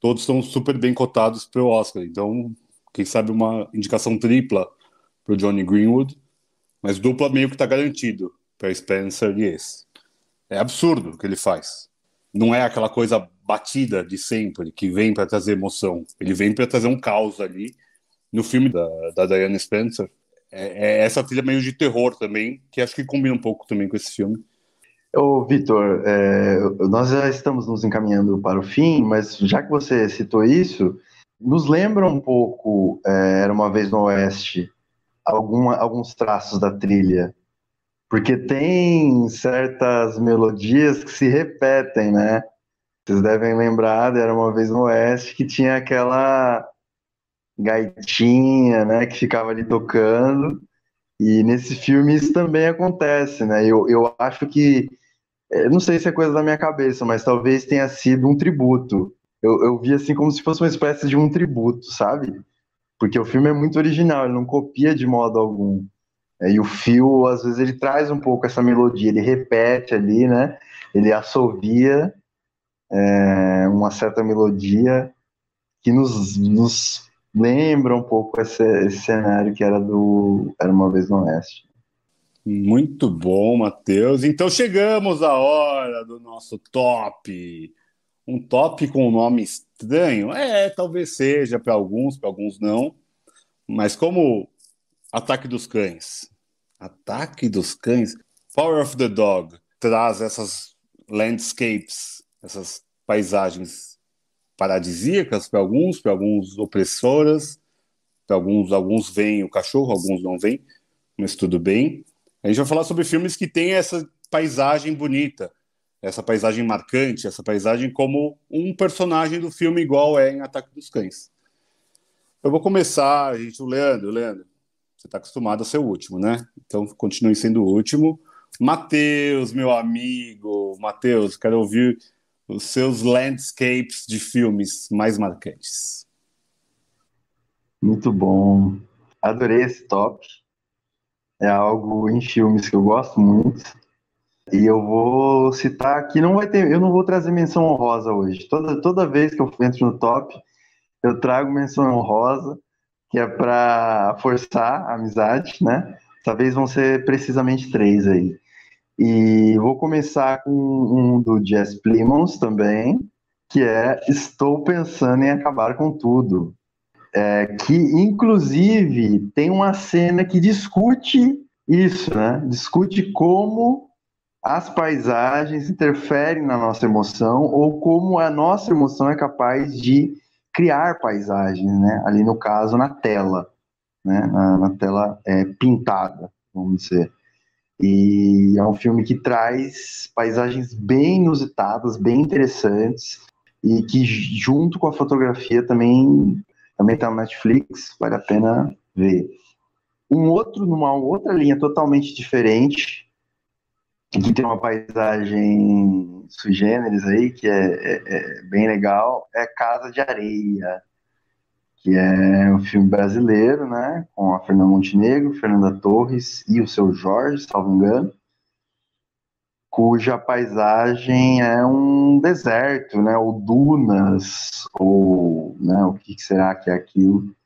Todos estão super bem cotados para o Oscar. Então, quem sabe uma indicação tripla para o Johnny Greenwood, mas dupla meio que está garantido para Spencer e esse. É absurdo o que ele faz. Não é aquela coisa batida de sempre que vem para trazer emoção. Ele vem para trazer um caos ali. No filme da, da Diana Spencer, é, é essa trilha meio de terror também, que acho que combina um pouco também com esse filme. Ô, Vitor, é, nós já estamos nos encaminhando para o fim, mas já que você citou isso, nos lembra um pouco é, Era uma Vez no Oeste, alguma, alguns traços da trilha. Porque tem certas melodias que se repetem, né? Vocês devem lembrar Era uma Vez no Oeste, que tinha aquela gaitinha, né, que ficava ali tocando. E nesse filme isso também acontece, né? Eu, eu acho que é, não sei se é coisa da minha cabeça, mas talvez tenha sido um tributo. Eu, eu vi assim como se fosse uma espécie de um tributo, sabe? Porque o filme é muito original, ele não copia de modo algum. É, e o fio, às vezes, ele traz um pouco essa melodia, ele repete ali, né? Ele assovia é, uma certa melodia que nos, nos lembra um pouco esse, esse cenário que era do Era Uma Vez no Oeste. Muito bom, Matheus. Então chegamos à hora do nosso top. Um top com um nome estranho? É, talvez seja para alguns, para alguns não. Mas como Ataque dos Cães. Ataque dos Cães. Power of the Dog traz essas landscapes, essas paisagens paradisíacas para alguns, para alguns opressoras, para alguns, alguns veem o cachorro, alguns não veem, mas tudo bem. A gente vai falar sobre filmes que têm essa paisagem bonita, essa paisagem marcante, essa paisagem como um personagem do filme igual é em Ataque dos Cães. Eu vou começar, gente, o Leandro, Leandro, você está acostumado a ser o último, né? Então continue sendo o último. Matheus, meu amigo, Matheus, quero ouvir os seus landscapes de filmes mais marcantes. Muito bom. Adorei esse top é algo em filmes que eu gosto muito. E eu vou citar aqui, não vai ter, eu não vou trazer menção honrosa hoje. Toda, toda vez que eu entro no top, eu trago menção honrosa, que é para forçar a amizade, né? Talvez vão ser precisamente três aí. E vou começar com um do Jess Plimons também, que é Estou Pensando em Acabar com Tudo é, que inclusive tem uma cena que discute isso, né? Discute como as paisagens interferem na nossa emoção ou como a nossa emoção é capaz de criar paisagens, né? Ali no caso na tela, né? Na, na tela é, pintada, vamos dizer. E é um filme que traz paisagens bem inusitadas, bem interessantes e que junto com a fotografia também também está no Netflix, vale a pena ver. Um outro, numa outra linha totalmente diferente, que tem uma paisagem sui generis aí, que é, é, é bem legal, é Casa de Areia, que é um filme brasileiro, né, com a Fernanda Montenegro, Fernanda Torres e o seu Jorge, salvo engano, cuja paisagem é um deserto, né, ou dunas, ou né, o que será que é aquilo,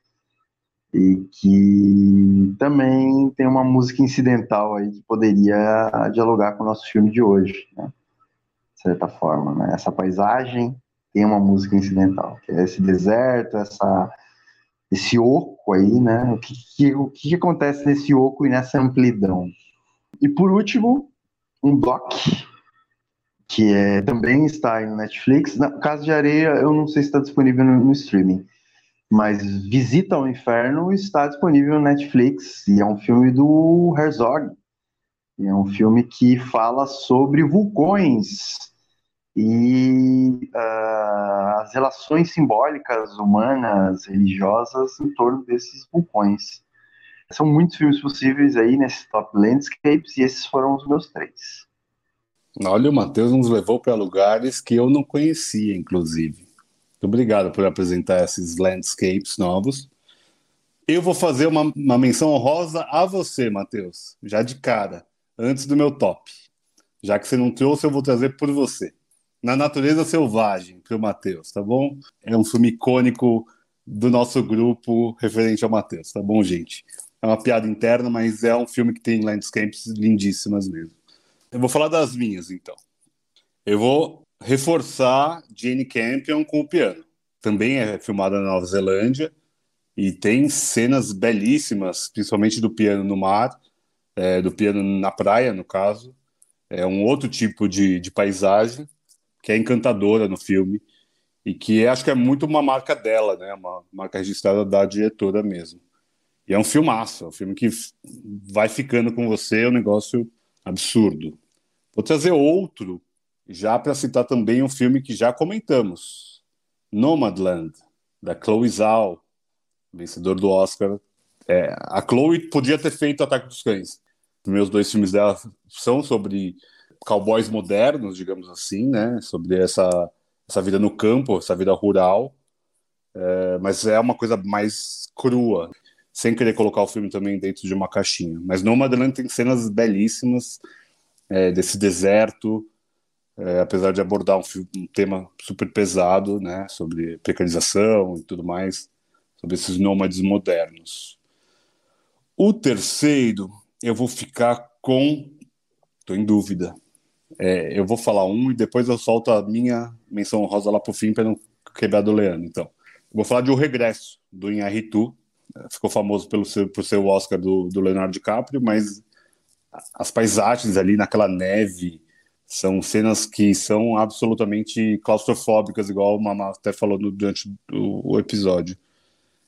e que também tem uma música incidental aí que poderia dialogar com o nosso filme de hoje, né, de certa forma, né, essa paisagem tem uma música incidental, que é esse deserto, essa esse oco aí, né? O que, que, o que acontece nesse oco e nessa amplidão? E por último, um bloco que é, também está aí no Netflix. Na Casa de Areia, eu não sei se está disponível no, no, streaming, mas Visita ao Inferno está disponível no Netflix e é um filme do Herzog. É um filme que fala sobre vulcões e uh, as relações simbólicas, humanas, religiosas em torno desses vulcões. São muitos filmes possíveis aí nesse Top Landscapes e esses foram os meus três. Olha, o Matheus nos levou para lugares que eu não conhecia, inclusive. Muito obrigado por apresentar esses landscapes novos. Eu vou fazer uma, uma menção honrosa a você, Matheus, já de cara, antes do meu top. Já que você não trouxe, eu vou trazer por você. Na Natureza Selvagem, para o Matheus, tá bom? É um filme icônico do nosso grupo referente ao Matheus, tá bom, gente? É uma piada interna, mas é um filme que tem landscapes lindíssimas mesmo. Eu vou falar das minhas, então. Eu vou reforçar Jane Campion com o piano. Também é filmada na Nova Zelândia e tem cenas belíssimas, principalmente do piano no mar, é, do piano na praia, no caso. É um outro tipo de, de paisagem que é encantadora no filme e que acho que é muito uma marca dela, né? Uma marca registrada da diretora mesmo. E é um filmaço, é um filme que vai ficando com você, é um negócio absurdo. Vou trazer outro, já para citar também um filme que já comentamos, Nomadland, da Chloe Zhao, vencedor do Oscar. É, a Chloe podia ter feito Ataque dos Cães. Os meus dois filmes dela são sobre cowboys modernos, digamos assim, né? Sobre essa, essa vida no campo, essa vida rural. É, mas é uma coisa mais crua, sem querer colocar o filme também dentro de uma caixinha. Mas no Nomadland tem cenas belíssimas é, desse deserto, é, apesar de abordar um, um, tema super pesado, né? Sobre precarização e tudo mais, sobre esses nômades modernos. O terceiro, eu vou ficar com. Estou em dúvida. É, eu vou falar um e depois eu solto a minha menção rosa lá pro fim para não quebrar do Leandro. Então, vou falar de O Regresso, do Inharitu. É, ficou famoso pelo seu, por ser o Oscar do, do Leonardo DiCaprio, mas as paisagens ali naquela neve são cenas que são absolutamente claustrofóbicas, igual o Mamá até falou no, durante o, o episódio.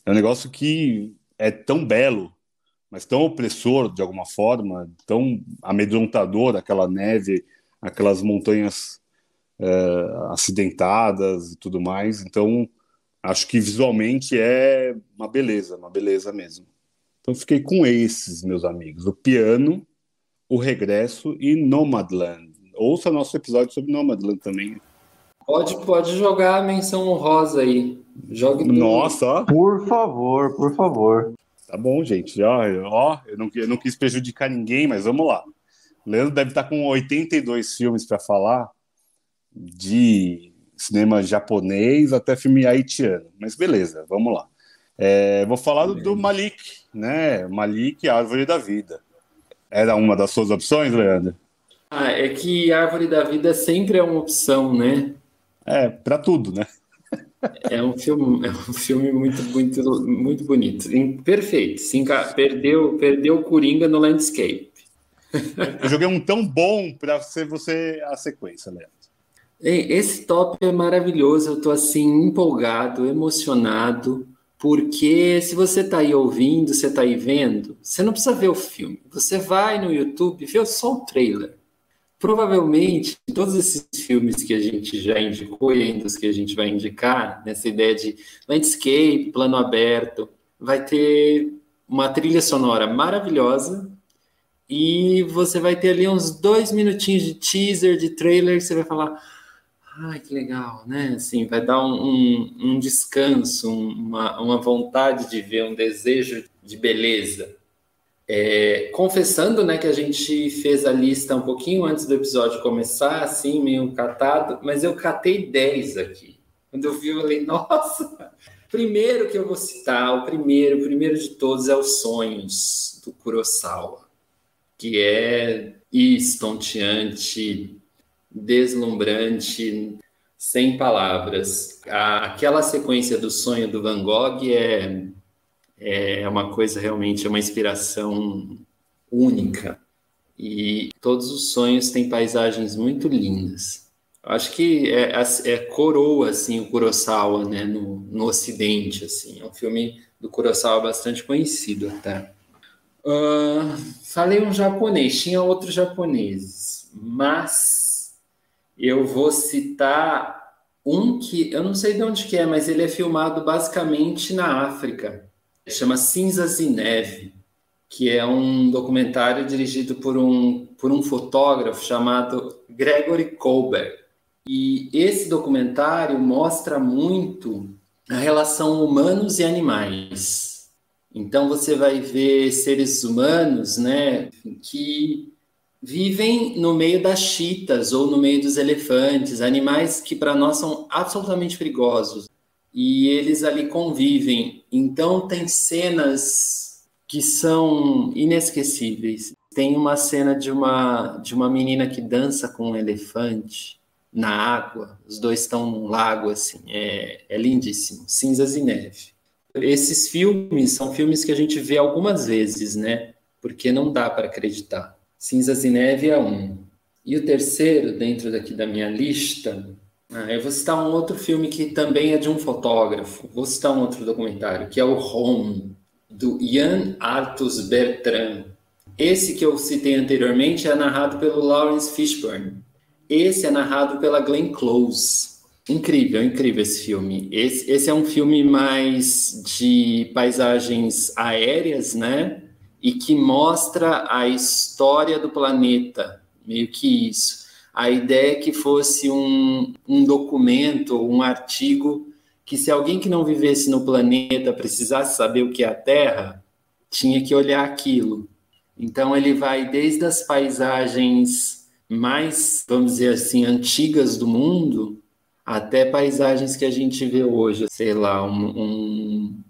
É um negócio que é tão belo, mas tão opressor de alguma forma, tão amedrontador aquela neve, aquelas montanhas é, acidentadas e tudo mais. Então, acho que visualmente é uma beleza, uma beleza mesmo. Então, fiquei com esses, meus amigos: o piano, o regresso e Nomadland. Ouça nosso episódio sobre Nomadland também. Pode, pode jogar a menção honrosa aí. Jogue Nossa, ó. Por favor, por favor. Tá bom, gente. Ó, ó eu, não, eu não quis prejudicar ninguém, mas vamos lá. O Leandro deve estar com 82 filmes para falar, de cinema japonês até filme haitiano. Mas beleza, vamos lá. É, vou falar do, do, Malik, né? Malik, Árvore da Vida. Era uma das suas opções, Leandro? Ah, é que Árvore da Vida sempre é uma opção, né? É, para tudo, né? É um filme, é um filme muito, muito, muito bonito. Perfeito. Sim, perdeu, perdeu o Coringa no Landscape. Eu joguei um tão bom para ser você a sequência, Leandro. Esse top é maravilhoso, eu estou assim empolgado, emocionado, porque se você está aí ouvindo, você está aí vendo, você não precisa ver o filme. Você vai no YouTube vê só o trailer. Provavelmente, todos esses filmes que a gente já indicou e ainda os que a gente vai indicar, nessa ideia de landscape, plano aberto, vai ter uma trilha sonora maravilhosa e você vai ter ali uns dois minutinhos de teaser, de trailer, que você vai falar: Ai, que legal, né? Assim, vai dar um, um, um descanso, uma, uma vontade de ver, um desejo de beleza. É, confessando, né, que a gente fez a lista um pouquinho antes do episódio começar, assim, meio catado, mas eu catei 10 aqui. Quando eu vi, eu falei, nossa! Primeiro que eu vou citar, o primeiro, o primeiro de todos é os Sonhos, do Kurosawa, que é estonteante, deslumbrante, sem palavras. aquela sequência do sonho do Van Gogh é, é uma coisa realmente, é uma inspiração única. E todos os sonhos têm paisagens muito lindas. Acho que é, é, é coroa assim o Kurosawa, né, no, no Ocidente assim. É um filme do Kurosawa bastante conhecido até. Uh, falei um japonês, tinha outros japoneses, mas eu vou citar um que eu não sei de onde que é, mas ele é filmado basicamente na África. Chama Cinzas e Neve, que é um documentário dirigido por um, por um fotógrafo chamado Gregory Colbert. E esse documentário mostra muito a relação humanos e animais. Então você vai ver seres humanos, né, que vivem no meio das chitas ou no meio dos elefantes, animais que para nós são absolutamente perigosos. E eles ali convivem. Então tem cenas que são inesquecíveis. Tem uma cena de uma de uma menina que dança com um elefante na água. Os dois estão num lago assim. É, é lindíssimo. Cinzas e neve. Esses filmes são filmes que a gente vê algumas vezes, né? Porque não dá para acreditar. Cinzas e Neve é um. E o terceiro, dentro daqui da minha lista, ah, eu vou citar um outro filme que também é de um fotógrafo. Vou citar um outro documentário, que é o Home, do Ian Arthus Bertrand. Esse que eu citei anteriormente é narrado pelo Lawrence Fishburne. Esse é narrado pela Glenn Close. Incrível, incrível esse filme. Esse, esse é um filme mais de paisagens aéreas, né? e que mostra a história do planeta, meio que isso. A ideia é que fosse um, um documento, um artigo, que se alguém que não vivesse no planeta precisasse saber o que é a Terra, tinha que olhar aquilo. Então ele vai desde as paisagens mais, vamos dizer assim, antigas do mundo, até paisagens que a gente vê hoje, sei lá, um, um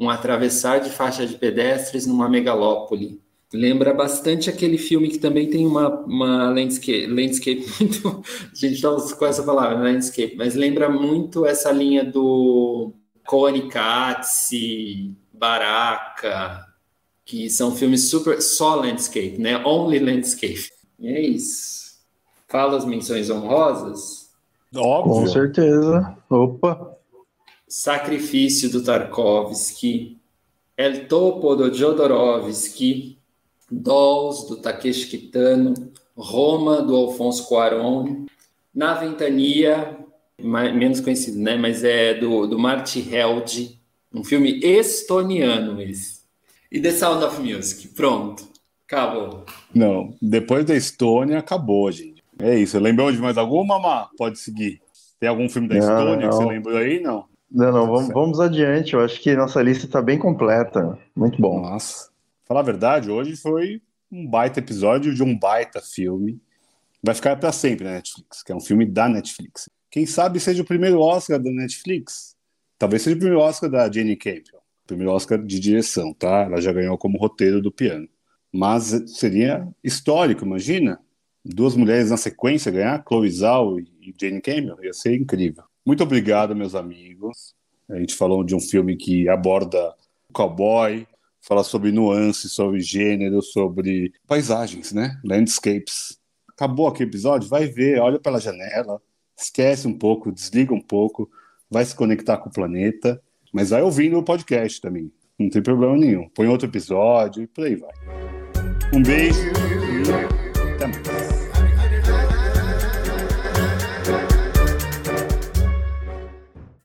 um atravessar de faixa de pedestres numa megalópole. Lembra bastante aquele filme que também tem uma, uma landscape, landscape (laughs) muito. A gente não com essa palavra, landscape, mas lembra muito essa linha do Konikatsi, Baraka, que são filmes super. só landscape, né? Only landscape. E é isso. Fala as menções honrosas? Óbvio. Com certeza. Opa! Sacrifício do Tarkovsky, El Topo do Jodorowsky, Dolls do Takeshi Kitano, Roma do Alfonso Cuarón, Na Ventania, mais, menos conhecido, né? Mas é do, do Marty Held, um filme estoniano esse. E The Sound of Music, pronto, acabou. Não, depois da Estônia, acabou, gente. É isso. Lembrou de mais alguma, Má? Pode seguir. Tem algum filme da Estônia não. que você lembrou aí? Não. Não, não, vamos, vamos adiante. Eu acho que nossa lista está bem completa. Muito bom. Nossa. Falar a verdade, hoje foi um baita episódio de um baita filme. Vai ficar para sempre na Netflix, que é um filme da Netflix. Quem sabe seja o primeiro Oscar da Netflix. Talvez seja o primeiro Oscar da Jenny Campbell. Primeiro Oscar de direção, tá? Ela já ganhou como roteiro do piano. Mas seria histórico, imagina? Duas mulheres na sequência ganhar, Chloe Zhao e Jane Campbell. Ia ser incrível. Muito obrigado, meus amigos. A gente falou de um filme que aborda o cowboy, fala sobre nuances, sobre gênero, sobre paisagens, né? Landscapes. Acabou aqui o episódio? Vai ver, olha pela janela, esquece um pouco, desliga um pouco, vai se conectar com o planeta, mas vai ouvindo o podcast também. Não tem problema nenhum. Põe outro episódio e por aí vai. Um beijo e até mais.